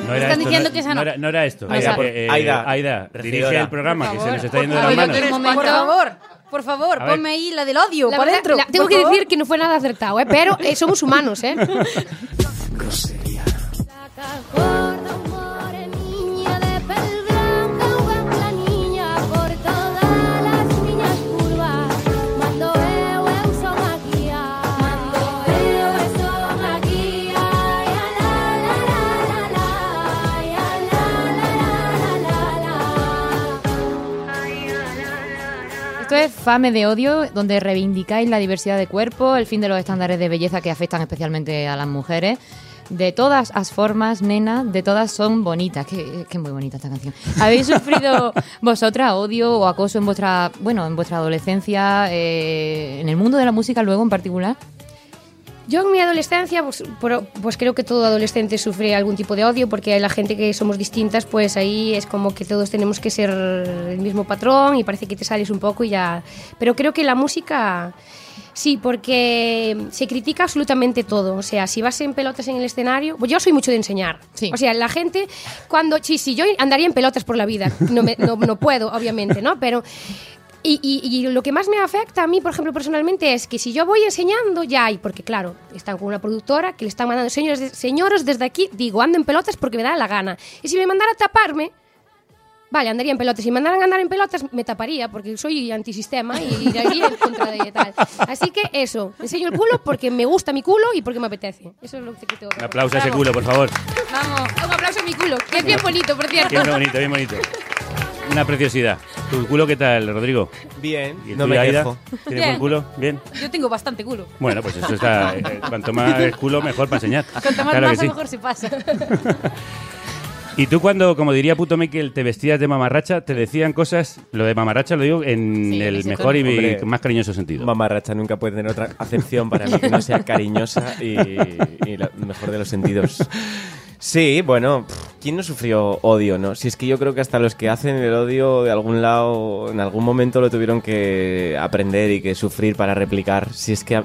Speaker 3: No era
Speaker 9: Están
Speaker 3: esto,
Speaker 9: diciendo
Speaker 3: no,
Speaker 9: que esa no.
Speaker 3: era, no era esto.
Speaker 8: Aida,
Speaker 3: eh,
Speaker 8: Aida,
Speaker 3: Aida, dirige el programa que se nos está yendo de
Speaker 9: A
Speaker 3: las manos.
Speaker 11: Por favor,
Speaker 9: Por favor,
Speaker 3: A ver.
Speaker 9: ponme ahí la del odio,
Speaker 11: La
Speaker 9: por
Speaker 11: verdad,
Speaker 9: dentro.
Speaker 11: la- tengo
Speaker 9: por
Speaker 11: que
Speaker 9: favor.
Speaker 11: decir que no fue nada acertado, ¿eh? pero eh, somos humanos, ¿eh?
Speaker 10: Gorda,
Speaker 4: Esto es Fame de Odio, donde reivindicáis la diversidad de cuerpo, el fin de los estándares de belleza que afectan especialmente a las mujeres. De todas las formas, nena, de todas son bonitas. Qué, qué muy bonita esta canción. ¿Habéis sufrido vosotras odio o acoso en vuestra, bueno, en vuestra adolescencia, eh, en el mundo de la música luego en particular?
Speaker 11: Yo en mi adolescencia, pues, por- pues creo que todo adolescente sufre algún tipo de odio, porque la gente que somos distintas, pues ahí es como que todos tenemos que ser el mismo patrón y parece que te sales un poco y ya. Pero creo que la música, sí, porque se critica absolutamente todo. O sea, si vas en pelotas en el escenario, pues yo soy mucho de enseñar.
Speaker 4: Sí.
Speaker 11: O sea, la gente, cuando, sí, sí, yo andaría en pelotas por la vida, no, me- no, no puedo, obviamente, ¿no? Pero y, y- y lo que más me afecta a mí, por ejemplo, personalmente, es que si yo voy enseñando ya hay, porque claro, están con una productora que le están mandando, señores, señoros, desde aquí digo, ando en pelotas porque me da la gana. Y si me mandara a taparme, vale, andaría en pelotas. Si me mandaran a andar en pelotas, me taparía, porque soy antisistema y iría en contra de tal. Así que eso, enseño el culo porque me gusta mi culo y porque me apetece. Eso es lo que tengo que
Speaker 3: Un aplauso a ese culo, por favor.
Speaker 11: Vamos, un aplauso a mi culo, que es bien bonito, por cierto.
Speaker 3: Qué bonito, bien bonito. Una preciosidad. ¿Tu culo qué tal, Rodrigo?
Speaker 8: Bien,
Speaker 3: ¿Y el
Speaker 8: no
Speaker 3: tuyo,
Speaker 8: me
Speaker 3: Aida?
Speaker 8: quejo.
Speaker 3: ¿Tienes
Speaker 9: Bien.
Speaker 3: buen culo? Bien.
Speaker 9: Yo tengo bastante culo.
Speaker 3: Bueno, pues eso está. eh, cuanto más culo, mejor para enseñar.
Speaker 9: Cuanto más
Speaker 3: Claro que
Speaker 9: masa,
Speaker 3: sí.
Speaker 9: mejor se pasa.
Speaker 3: Y tú cuando, como diría puto Miquel, te vestías de mamarracha, te decían cosas, lo de mamarracha lo digo en
Speaker 4: Sí,
Speaker 3: el
Speaker 4: ese
Speaker 3: mejor y
Speaker 8: Hombre,
Speaker 3: más cariñoso sentido.
Speaker 8: Mamarracha nunca puede tener otra acepción para mí que no sea cariñosa y, y lo mejor de los sentidos. Sí, bueno, ¿quién no sufrió odio, no? Si es que yo creo que hasta los que hacen el odio de algún lado, en algún momento lo tuvieron que aprender y que sufrir para replicar. Si es que a,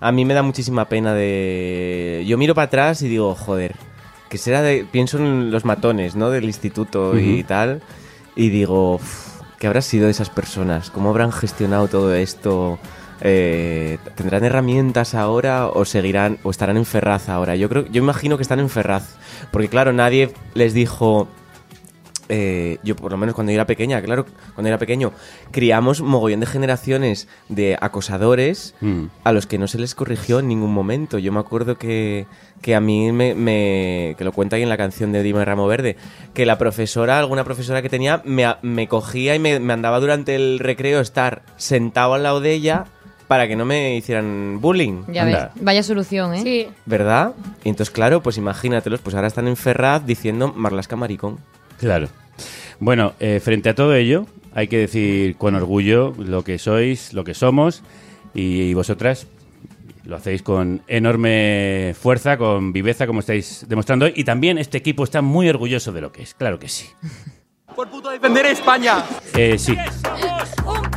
Speaker 8: a mí me da muchísima pena de... Yo miro para atrás y digo, joder, que será de... Pienso en los matones, ¿no? Del instituto y tal, y digo, "Uf, ¿qué habrá sido de esas personas? ¿Cómo habrán gestionado todo esto? Eh, ¿Tendrán herramientas ahora o seguirán o estarán en Ferraz ahora? Yo creo, yo imagino que están en Ferraz, porque claro, nadie les dijo. eh, yo por lo menos cuando yo era pequeña, claro, cuando era pequeño, criamos mogollón de generaciones de acosadores
Speaker 3: Mm.
Speaker 8: a los que no se les corrigió en ningún momento. Yo me acuerdo que, que a mí me, me- que lo cuenta ahí en la canción de Dime Ramo Verde, que la profesora, alguna profesora que tenía, me, me cogía y me, me andaba durante el recreo estar sentado al lado de ella para que no me hicieran bullying.
Speaker 4: Ya ves, vaya solución, ¿eh?
Speaker 11: Sí.
Speaker 8: ¿Verdad? Y entonces, claro, pues imagínatelos, pues ahora están en Ferraz diciendo Marlasca maricón.
Speaker 3: Claro. Bueno, eh, frente a todo ello, hay que decir con orgullo lo que sois, lo que somos, y vosotras lo hacéis con enorme fuerza, con viveza, como estáis demostrando hoy, y también este equipo está muy orgulloso de lo que es, claro que sí.
Speaker 7: Por puto defender España.
Speaker 3: Eh, sí.
Speaker 10: Un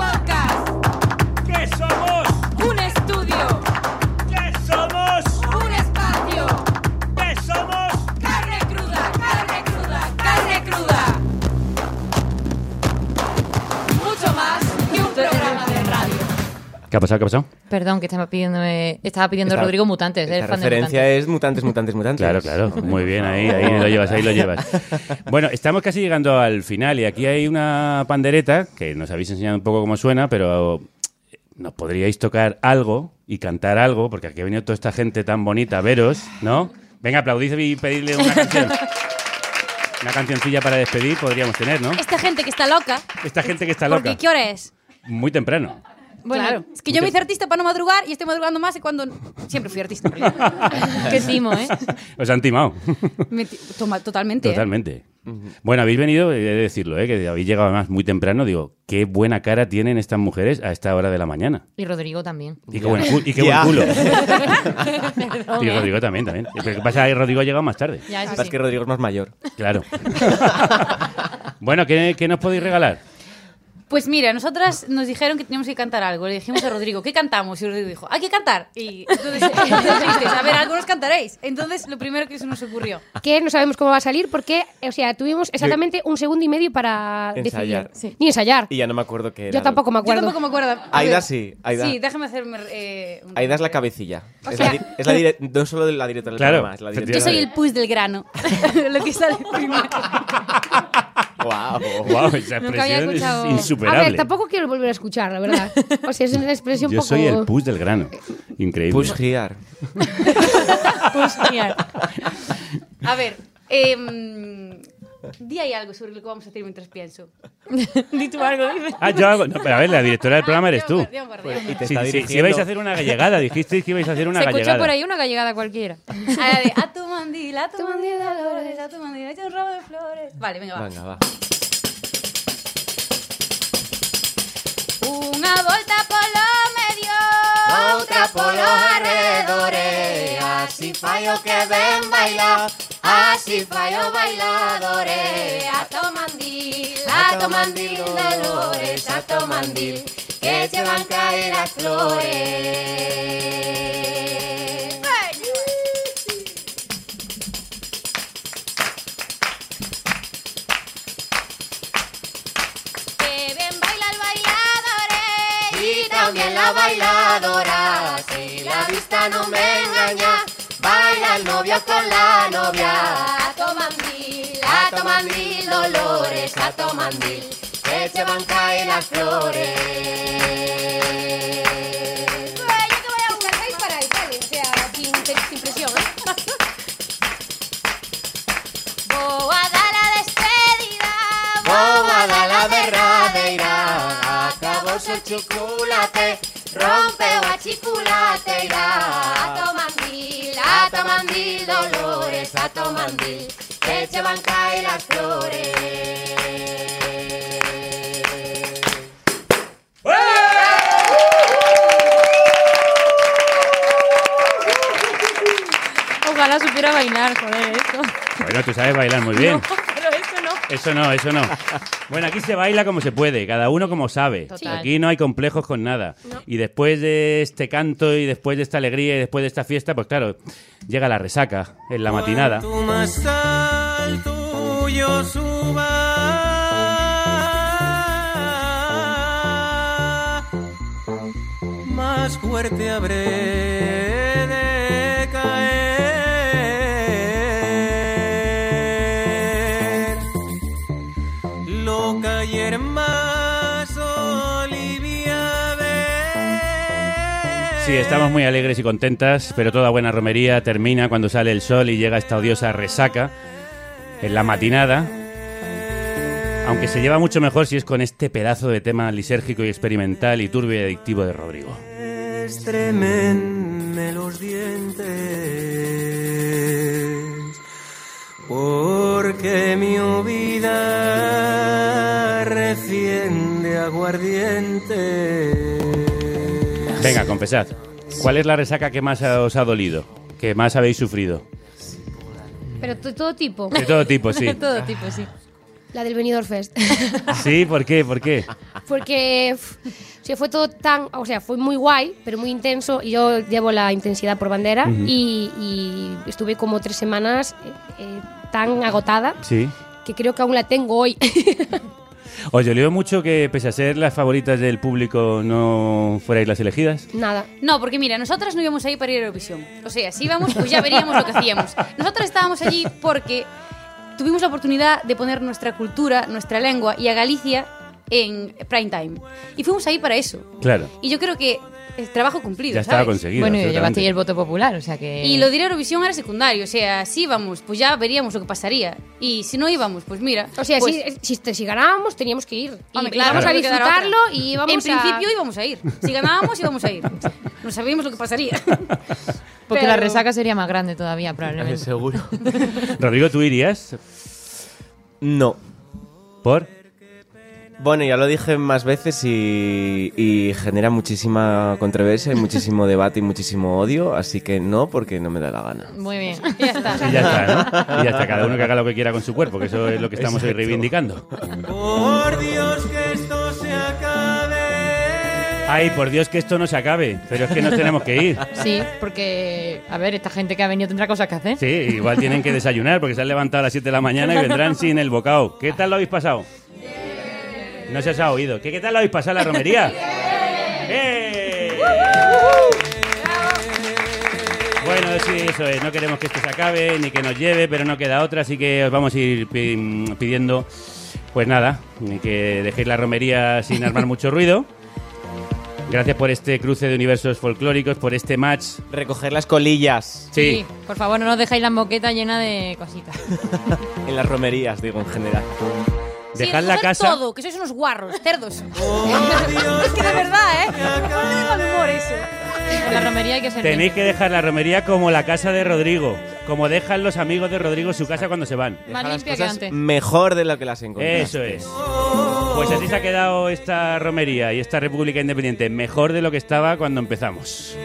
Speaker 10: ¿Qué
Speaker 3: ha pasado? ¿Qué ha pasado?
Speaker 4: Perdón, que estaba pidiendo, estaba pidiendo
Speaker 8: Esta-
Speaker 4: Rodrigo Mutantes.
Speaker 8: La
Speaker 4: de
Speaker 8: referencia
Speaker 4: Mutantes.
Speaker 8: es mutantes, mutantes, mutantes.
Speaker 3: Claro, claro. Muy bien, ahí, ahí lo llevas, ahí lo llevas. Bueno, estamos casi llegando al final y aquí hay una pandereta que nos habéis enseñado un poco cómo suena, pero nos podríais tocar algo y cantar algo, porque aquí ha venido toda esta gente tan bonita a veros, ¿no? Venga, aplaudid y pedirle una canción. Una cancioncilla para despedir podríamos tener, ¿no?
Speaker 9: Esta gente que está loca.
Speaker 3: Esta gente que está loca.
Speaker 9: ¿qué hora es?
Speaker 3: Muy temprano.
Speaker 9: Bueno, es que yo me hice artista para no madrugar y estoy madrugando más y cuando... Siempre fui artista.
Speaker 4: Qué timo, ¿eh?
Speaker 3: Os han timado.
Speaker 9: Me ti- toma- totalmente, ¿eh?
Speaker 3: Totalmente. Bueno, habéis venido, he de decirlo, ¿eh? que habéis llegado además muy temprano. Digo, qué buena cara tienen estas mujeres a esta hora de la mañana.
Speaker 4: Y Rodrigo también.
Speaker 3: Y qué buen, cu- y qué buen culo. Y
Speaker 4: ¿eh?
Speaker 3: Rodrigo también, también. Lo que pasa es que Rodrigo ha llegado más tarde.
Speaker 4: Ya, eso
Speaker 8: que Rodrigo es más mayor.
Speaker 3: Claro. bueno, ¿qué, qué nos podéis regalar?
Speaker 9: Pues mira, nosotras nos dijeron que teníamos que cantar algo. Le dijimos a Rodrigo, ¿qué cantamos? Y Rodrigo dijo, hay que cantar. Y entonces, dijiste, a ver, algo nos cantaréis. Entonces, lo primero que se nos ocurrió.
Speaker 11: Que no sabemos cómo va a salir porque, o sea, tuvimos exactamente un segundo y medio para
Speaker 8: Ensayar.
Speaker 11: decidir. Ni ensayar.
Speaker 8: Y ya no me acuerdo qué era.
Speaker 11: Yo tampoco me
Speaker 9: Yo
Speaker 11: acuerdo.
Speaker 9: tampoco me acuerdo. A
Speaker 8: Aida
Speaker 9: ver.
Speaker 8: sí, Aida.
Speaker 9: Sí, déjame hacerme... eh, un-
Speaker 8: Aida es la cabecilla.
Speaker 9: O
Speaker 8: es,
Speaker 9: sea-
Speaker 8: la, di- es la dire- no solo la directora del
Speaker 3: Claro,
Speaker 8: programa, es la
Speaker 9: Yo
Speaker 8: directora.
Speaker 9: soy el pus del grano. lo que sale primero.
Speaker 8: Wow.
Speaker 3: Wow, esa
Speaker 9: Nunca había
Speaker 3: expresión
Speaker 9: escuchado-
Speaker 3: es
Speaker 11: A
Speaker 3: insuperable.
Speaker 11: ver, tampoco quiero volver a escuchar, la verdad. O sea, es una expresión
Speaker 3: Yo
Speaker 11: poco...
Speaker 3: soy el pus del grano. Increíble.
Speaker 8: Push here.
Speaker 9: Pues genial. A ver, em, di ahí algo sobre lo que vamos a hacer mientras pienso.
Speaker 4: Di tú algo, dice.
Speaker 3: Ah, yo hago. No, pero a ver, la directora del programa eres tú.
Speaker 9: Dios, por
Speaker 8: Pues, y te
Speaker 3: Sí,
Speaker 8: está
Speaker 3: sí,
Speaker 8: dirigiendo.
Speaker 3: si ibais a hacer una gallegada, dijisteis que ibais a hacer una
Speaker 4: Se escucha
Speaker 3: gallegada.
Speaker 4: por ahí una gallegada cualquiera.
Speaker 9: A, la de, a tu mandil, a tu mandil, Dolores, a tu mandil, echa un ramo de flores. Vale, venga, va.
Speaker 8: Venga, va.
Speaker 9: Unha volta polo medio,
Speaker 10: Outra polo arredores, así fai o que ven bailar, así fai o bailadores. A to mandil, a to mandil, dolores, a to mandil, que che van caer as flores.
Speaker 9: que ben baila el bailadores.
Speaker 10: Y también la bailadora, si la vista no me engaña, baila el novio con la novia.
Speaker 9: A to mandil,
Speaker 10: A to mandil, dolores, a to mandil, que se van caer las flores.
Speaker 9: Yo te voy a buscar seis para el vale, o sea, sin, sin presión, ¿eh? Boa da la despedida,
Speaker 10: Boba da la derradeira, acabó su chocolate, rompe a chiculateira.
Speaker 9: a to mandil,
Speaker 10: A to mandil, dolores, a to mandil, que se van caer las flores.
Speaker 4: Ojalá supiera bailar, joder, esto.
Speaker 3: Bueno, tú sabes bailar muy bien.
Speaker 11: No.
Speaker 3: Eso no, eso no. Bueno, aquí se baila como se puede, cada uno como sabe.
Speaker 11: Total.
Speaker 3: Aquí no hay complejos con nada. Y después de este canto y después de esta alegría y después de esta fiesta, pues claro, llega la resaca en la matinada.
Speaker 7: Cuanto más alto yo suba, más fuerte habré
Speaker 3: Sí, estamos muy alegres y contentas, pero toda buena romería termina cuando sale el sol y llega esta odiosa resaca en la matinada. Aunque se lleva mucho mejor si es con este pedazo de tema lisérgico y experimental y turbio y adictivo de Rodrigo.
Speaker 7: Estremenme los dientes, porque mi vida recién de aguardiente.
Speaker 3: Venga, confesad. ¿Cuál es la resaca que más os ha dolido? ¿Que más habéis sufrido?
Speaker 11: Pero de todo tipo.
Speaker 3: De todo tipo, sí.
Speaker 11: todo tipo, sí. La del Benidorm Fest.
Speaker 3: ¿Sí? ¿Por qué? ¿Por qué?
Speaker 11: Porque o sea, fue todo tan, o sea, fue muy guay, pero muy intenso. Y yo llevo la intensidad por bandera
Speaker 3: Ujú.
Speaker 11: y, y estuve como tres semanas eh, eh, tan agotada
Speaker 3: Sí.
Speaker 11: que creo que aún la tengo hoy.
Speaker 3: ¿Os dolió mucho que, pese a ser las favoritas del público, no fuerais las elegidas?
Speaker 11: Nada.
Speaker 9: No, porque mira, nosotras no íbamos ahí para ir a Eurovisión. O sea, si íbamos, pues ya veríamos lo que hacíamos. Nosotras estábamos allí porque tuvimos la oportunidad de poner nuestra cultura, nuestra lengua y a Galicia en prime time. Y fuimos ahí para eso.
Speaker 3: Claro.
Speaker 9: Y yo creo que es trabajo cumplido.
Speaker 3: Ya estaba
Speaker 9: ¿sabes?
Speaker 3: conseguido.
Speaker 4: Bueno, y llevaste el voto popular, o sea que...
Speaker 9: Y lo de ir a Eurovisión era secundario, o sea, si íbamos, pues ya veríamos lo que pasaría. Y si no íbamos, pues mira.
Speaker 11: O sea,
Speaker 9: pues,
Speaker 11: si, si, si ganábamos, teníamos que ir. Y
Speaker 9: Hombre, claro,
Speaker 11: íbamos a disfrutarlo y íbamos
Speaker 9: En
Speaker 11: a...
Speaker 9: principio íbamos a ir. Si ganábamos, íbamos a ir. No sabíamos lo que pasaría.
Speaker 4: Porque la resaca sería más grande todavía, probablemente.
Speaker 8: Seguro.
Speaker 3: Rodrigo, ¿tú irías?
Speaker 8: No.
Speaker 3: ¿Por?
Speaker 8: Bueno, ya lo dije más veces y, y genera muchísima controversia y muchísimo debate y muchísimo odio, así que no, porque no me da la gana.
Speaker 4: Muy bien.
Speaker 9: ya está.
Speaker 3: Y ya está, ¿no? Y ya está, cada uno que haga lo que quiera con su cuerpo, que eso es lo que estamos hoy
Speaker 8: Exacto.
Speaker 3: reivindicando.
Speaker 7: Por Dios que esto se acabe.
Speaker 3: Ay, por Dios que esto no se acabe, pero es que nos tenemos que ir.
Speaker 4: Sí, porque, a ver, esta gente que ha venido tendrá cosas que hacer.
Speaker 3: Sí, igual tienen que desayunar porque se han levantado a las 7 de la mañana y vendrán sin el bocado. ¿Qué tal lo habéis pasado? No se os ha oído. ¿Qué, qué tal lo habéis pasado en la romería? ¡Eh! Bueno, sí, eso es. No queremos que esto se acabe ni que nos lleve, pero no queda otra, así que os vamos a ir pi- pidiendo, pues nada, que dejéis la romería sin armar mucho ruido. Gracias por este cruce de universos folclóricos, por este match.
Speaker 8: Recoger las colillas.
Speaker 3: Sí.
Speaker 4: Por favor, no nos dejéis la moqueta llena de cositas.
Speaker 8: En las romerías, digo, en general.
Speaker 3: Dejad
Speaker 9: Sí,
Speaker 3: la casa.
Speaker 9: todo, que sois unos guarros, cerdos. es que de verdad, ¿eh? No me humor eso.
Speaker 4: En la romería hay que ser
Speaker 3: Tenéis que dejar la romería como la casa de Rodrigo, como dejan los amigos de Rodrigo su casa cuando se van.
Speaker 4: más
Speaker 8: las
Speaker 4: que antes.
Speaker 8: mejor de lo que las encontraste.
Speaker 3: Eso es. Pues así se ha quedado esta romería y esta República Independiente, mejor de lo que estaba cuando empezamos.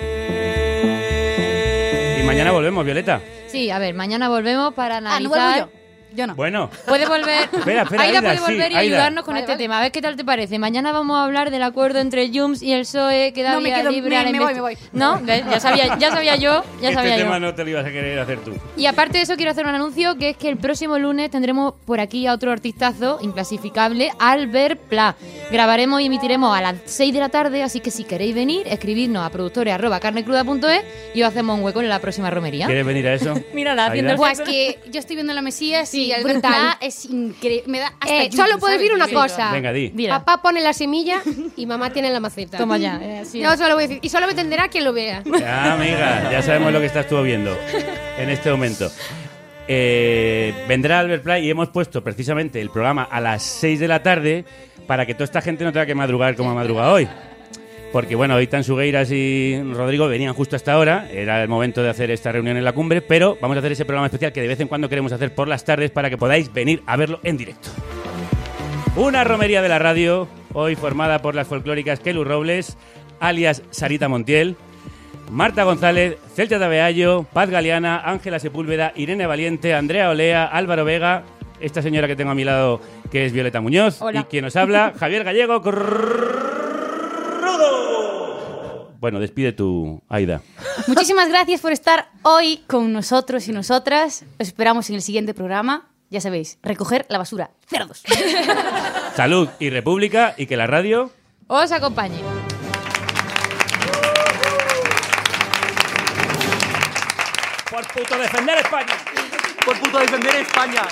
Speaker 3: Y mañana volvemos, Violeta.
Speaker 4: Sí, a ver, mañana volvemos para
Speaker 9: Ah, no
Speaker 4: analizar...
Speaker 9: yo. No.
Speaker 3: Bueno,
Speaker 4: Puede volver.
Speaker 3: Espera, espera,
Speaker 4: Aida,
Speaker 3: Aida,
Speaker 4: puede
Speaker 3: sí,
Speaker 4: volver y
Speaker 3: Aida.
Speaker 4: ayudarnos con
Speaker 9: Vale,
Speaker 4: este
Speaker 9: vale.
Speaker 4: tema. A ver qué tal te parece. Mañana vamos a hablar del acuerdo entre Jums y el PSOE que da
Speaker 9: No, me quedo-
Speaker 4: libre
Speaker 9: me-
Speaker 4: a la
Speaker 9: me voy, me voy.
Speaker 4: No, ya sabía, ya sabía yo, ya
Speaker 3: este
Speaker 4: sabía
Speaker 3: tema
Speaker 4: yo.
Speaker 3: no te lo ibas a querer hacer tú.
Speaker 4: Y aparte de eso quiero hacer un anuncio que es que el próximo lunes tendremos por aquí a otro artistazo inclasificable, Albert Pla. Grabaremos y emitiremos a las 6 de la tarde, así que si queréis venir, escribidnos a productores@carnecruda.es y os hacemos un hueco en la próxima romería.
Speaker 3: ¿Quieres venir a eso?
Speaker 4: Mírala, haciendo el
Speaker 9: Buah, es que yo estoy viendo la Mesías y
Speaker 11: Sí,
Speaker 9: Albert
Speaker 11: brutal.
Speaker 9: Es increíble. Me da hasta
Speaker 11: Eh,
Speaker 9: yuyu,
Speaker 11: solo puedo
Speaker 9: ¿sabes?
Speaker 11: decir una
Speaker 9: Sí.
Speaker 11: cosa.
Speaker 3: Venga, di.
Speaker 4: Dila.
Speaker 11: Papá pone la semilla y mamá tiene la maceta.
Speaker 4: Toma ya. eh,
Speaker 11: Yo
Speaker 4: es.
Speaker 11: solo voy a decir. Y solo me entenderá quien lo vea.
Speaker 3: Ya, amiga, ya sabemos lo que estás tú viendo en este momento. Eh, vendrá Albert Play y hemos puesto precisamente el programa a las 6 de la tarde para que toda esta gente no tenga que madrugar como ha madrugado hoy. Porque bueno, hoy Tansugueiras y Rodrigo venían justo hasta ahora, era el momento de hacer esta reunión en la cumbre, pero vamos a hacer ese programa especial que de vez en cuando queremos hacer por las tardes para que podáis venir a verlo en directo. Una romería de la radio, hoy formada por las folclóricas Kelu Robles, alias Sarita Montiel, Marta González, Celta Tabeallo, Paz Galeana, Ángela Sepúlveda, Irene Valiente, Andrea Olea, Álvaro Vega, esta señora que tengo a mi lado que es Violeta Muñoz
Speaker 9: Hola.
Speaker 3: y quien nos habla, Javier Gallego. Bueno, despide tu Aida.
Speaker 9: Muchísimas gracias por estar hoy con nosotros y nosotras. Os esperamos en el siguiente programa. Ya sabéis, recoger la basura. Cerdos.
Speaker 3: Salud y República y que la radio
Speaker 4: Os acompañe.
Speaker 3: Por puto defender España.
Speaker 14: Por puto defender España.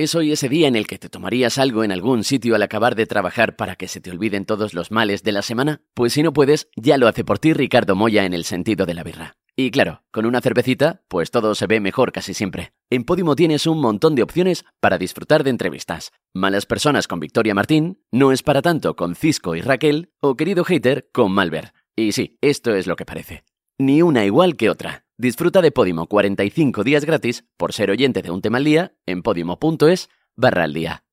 Speaker 2: ¿Es hoy ese día en el que te tomarías algo en algún sitio al acabar de trabajar para que se te olviden todos los males de la semana? Pues si no puedes, ya lo hace por ti Ricardo Moya en el sentido de la birra. Y claro, con una cervecita, pues todo se ve mejor casi siempre. En Podimo tienes un montón de opciones para disfrutar de entrevistas. Malas personas con Victoria Martín, No es para tanto con Cisco y Raquel, o Querido Hater con Malver. Y sí, esto es lo que parece. Ni una igual que otra. Disfruta de Podimo 45 días gratis por ser oyente de un tema al día en podimo.es barra al día.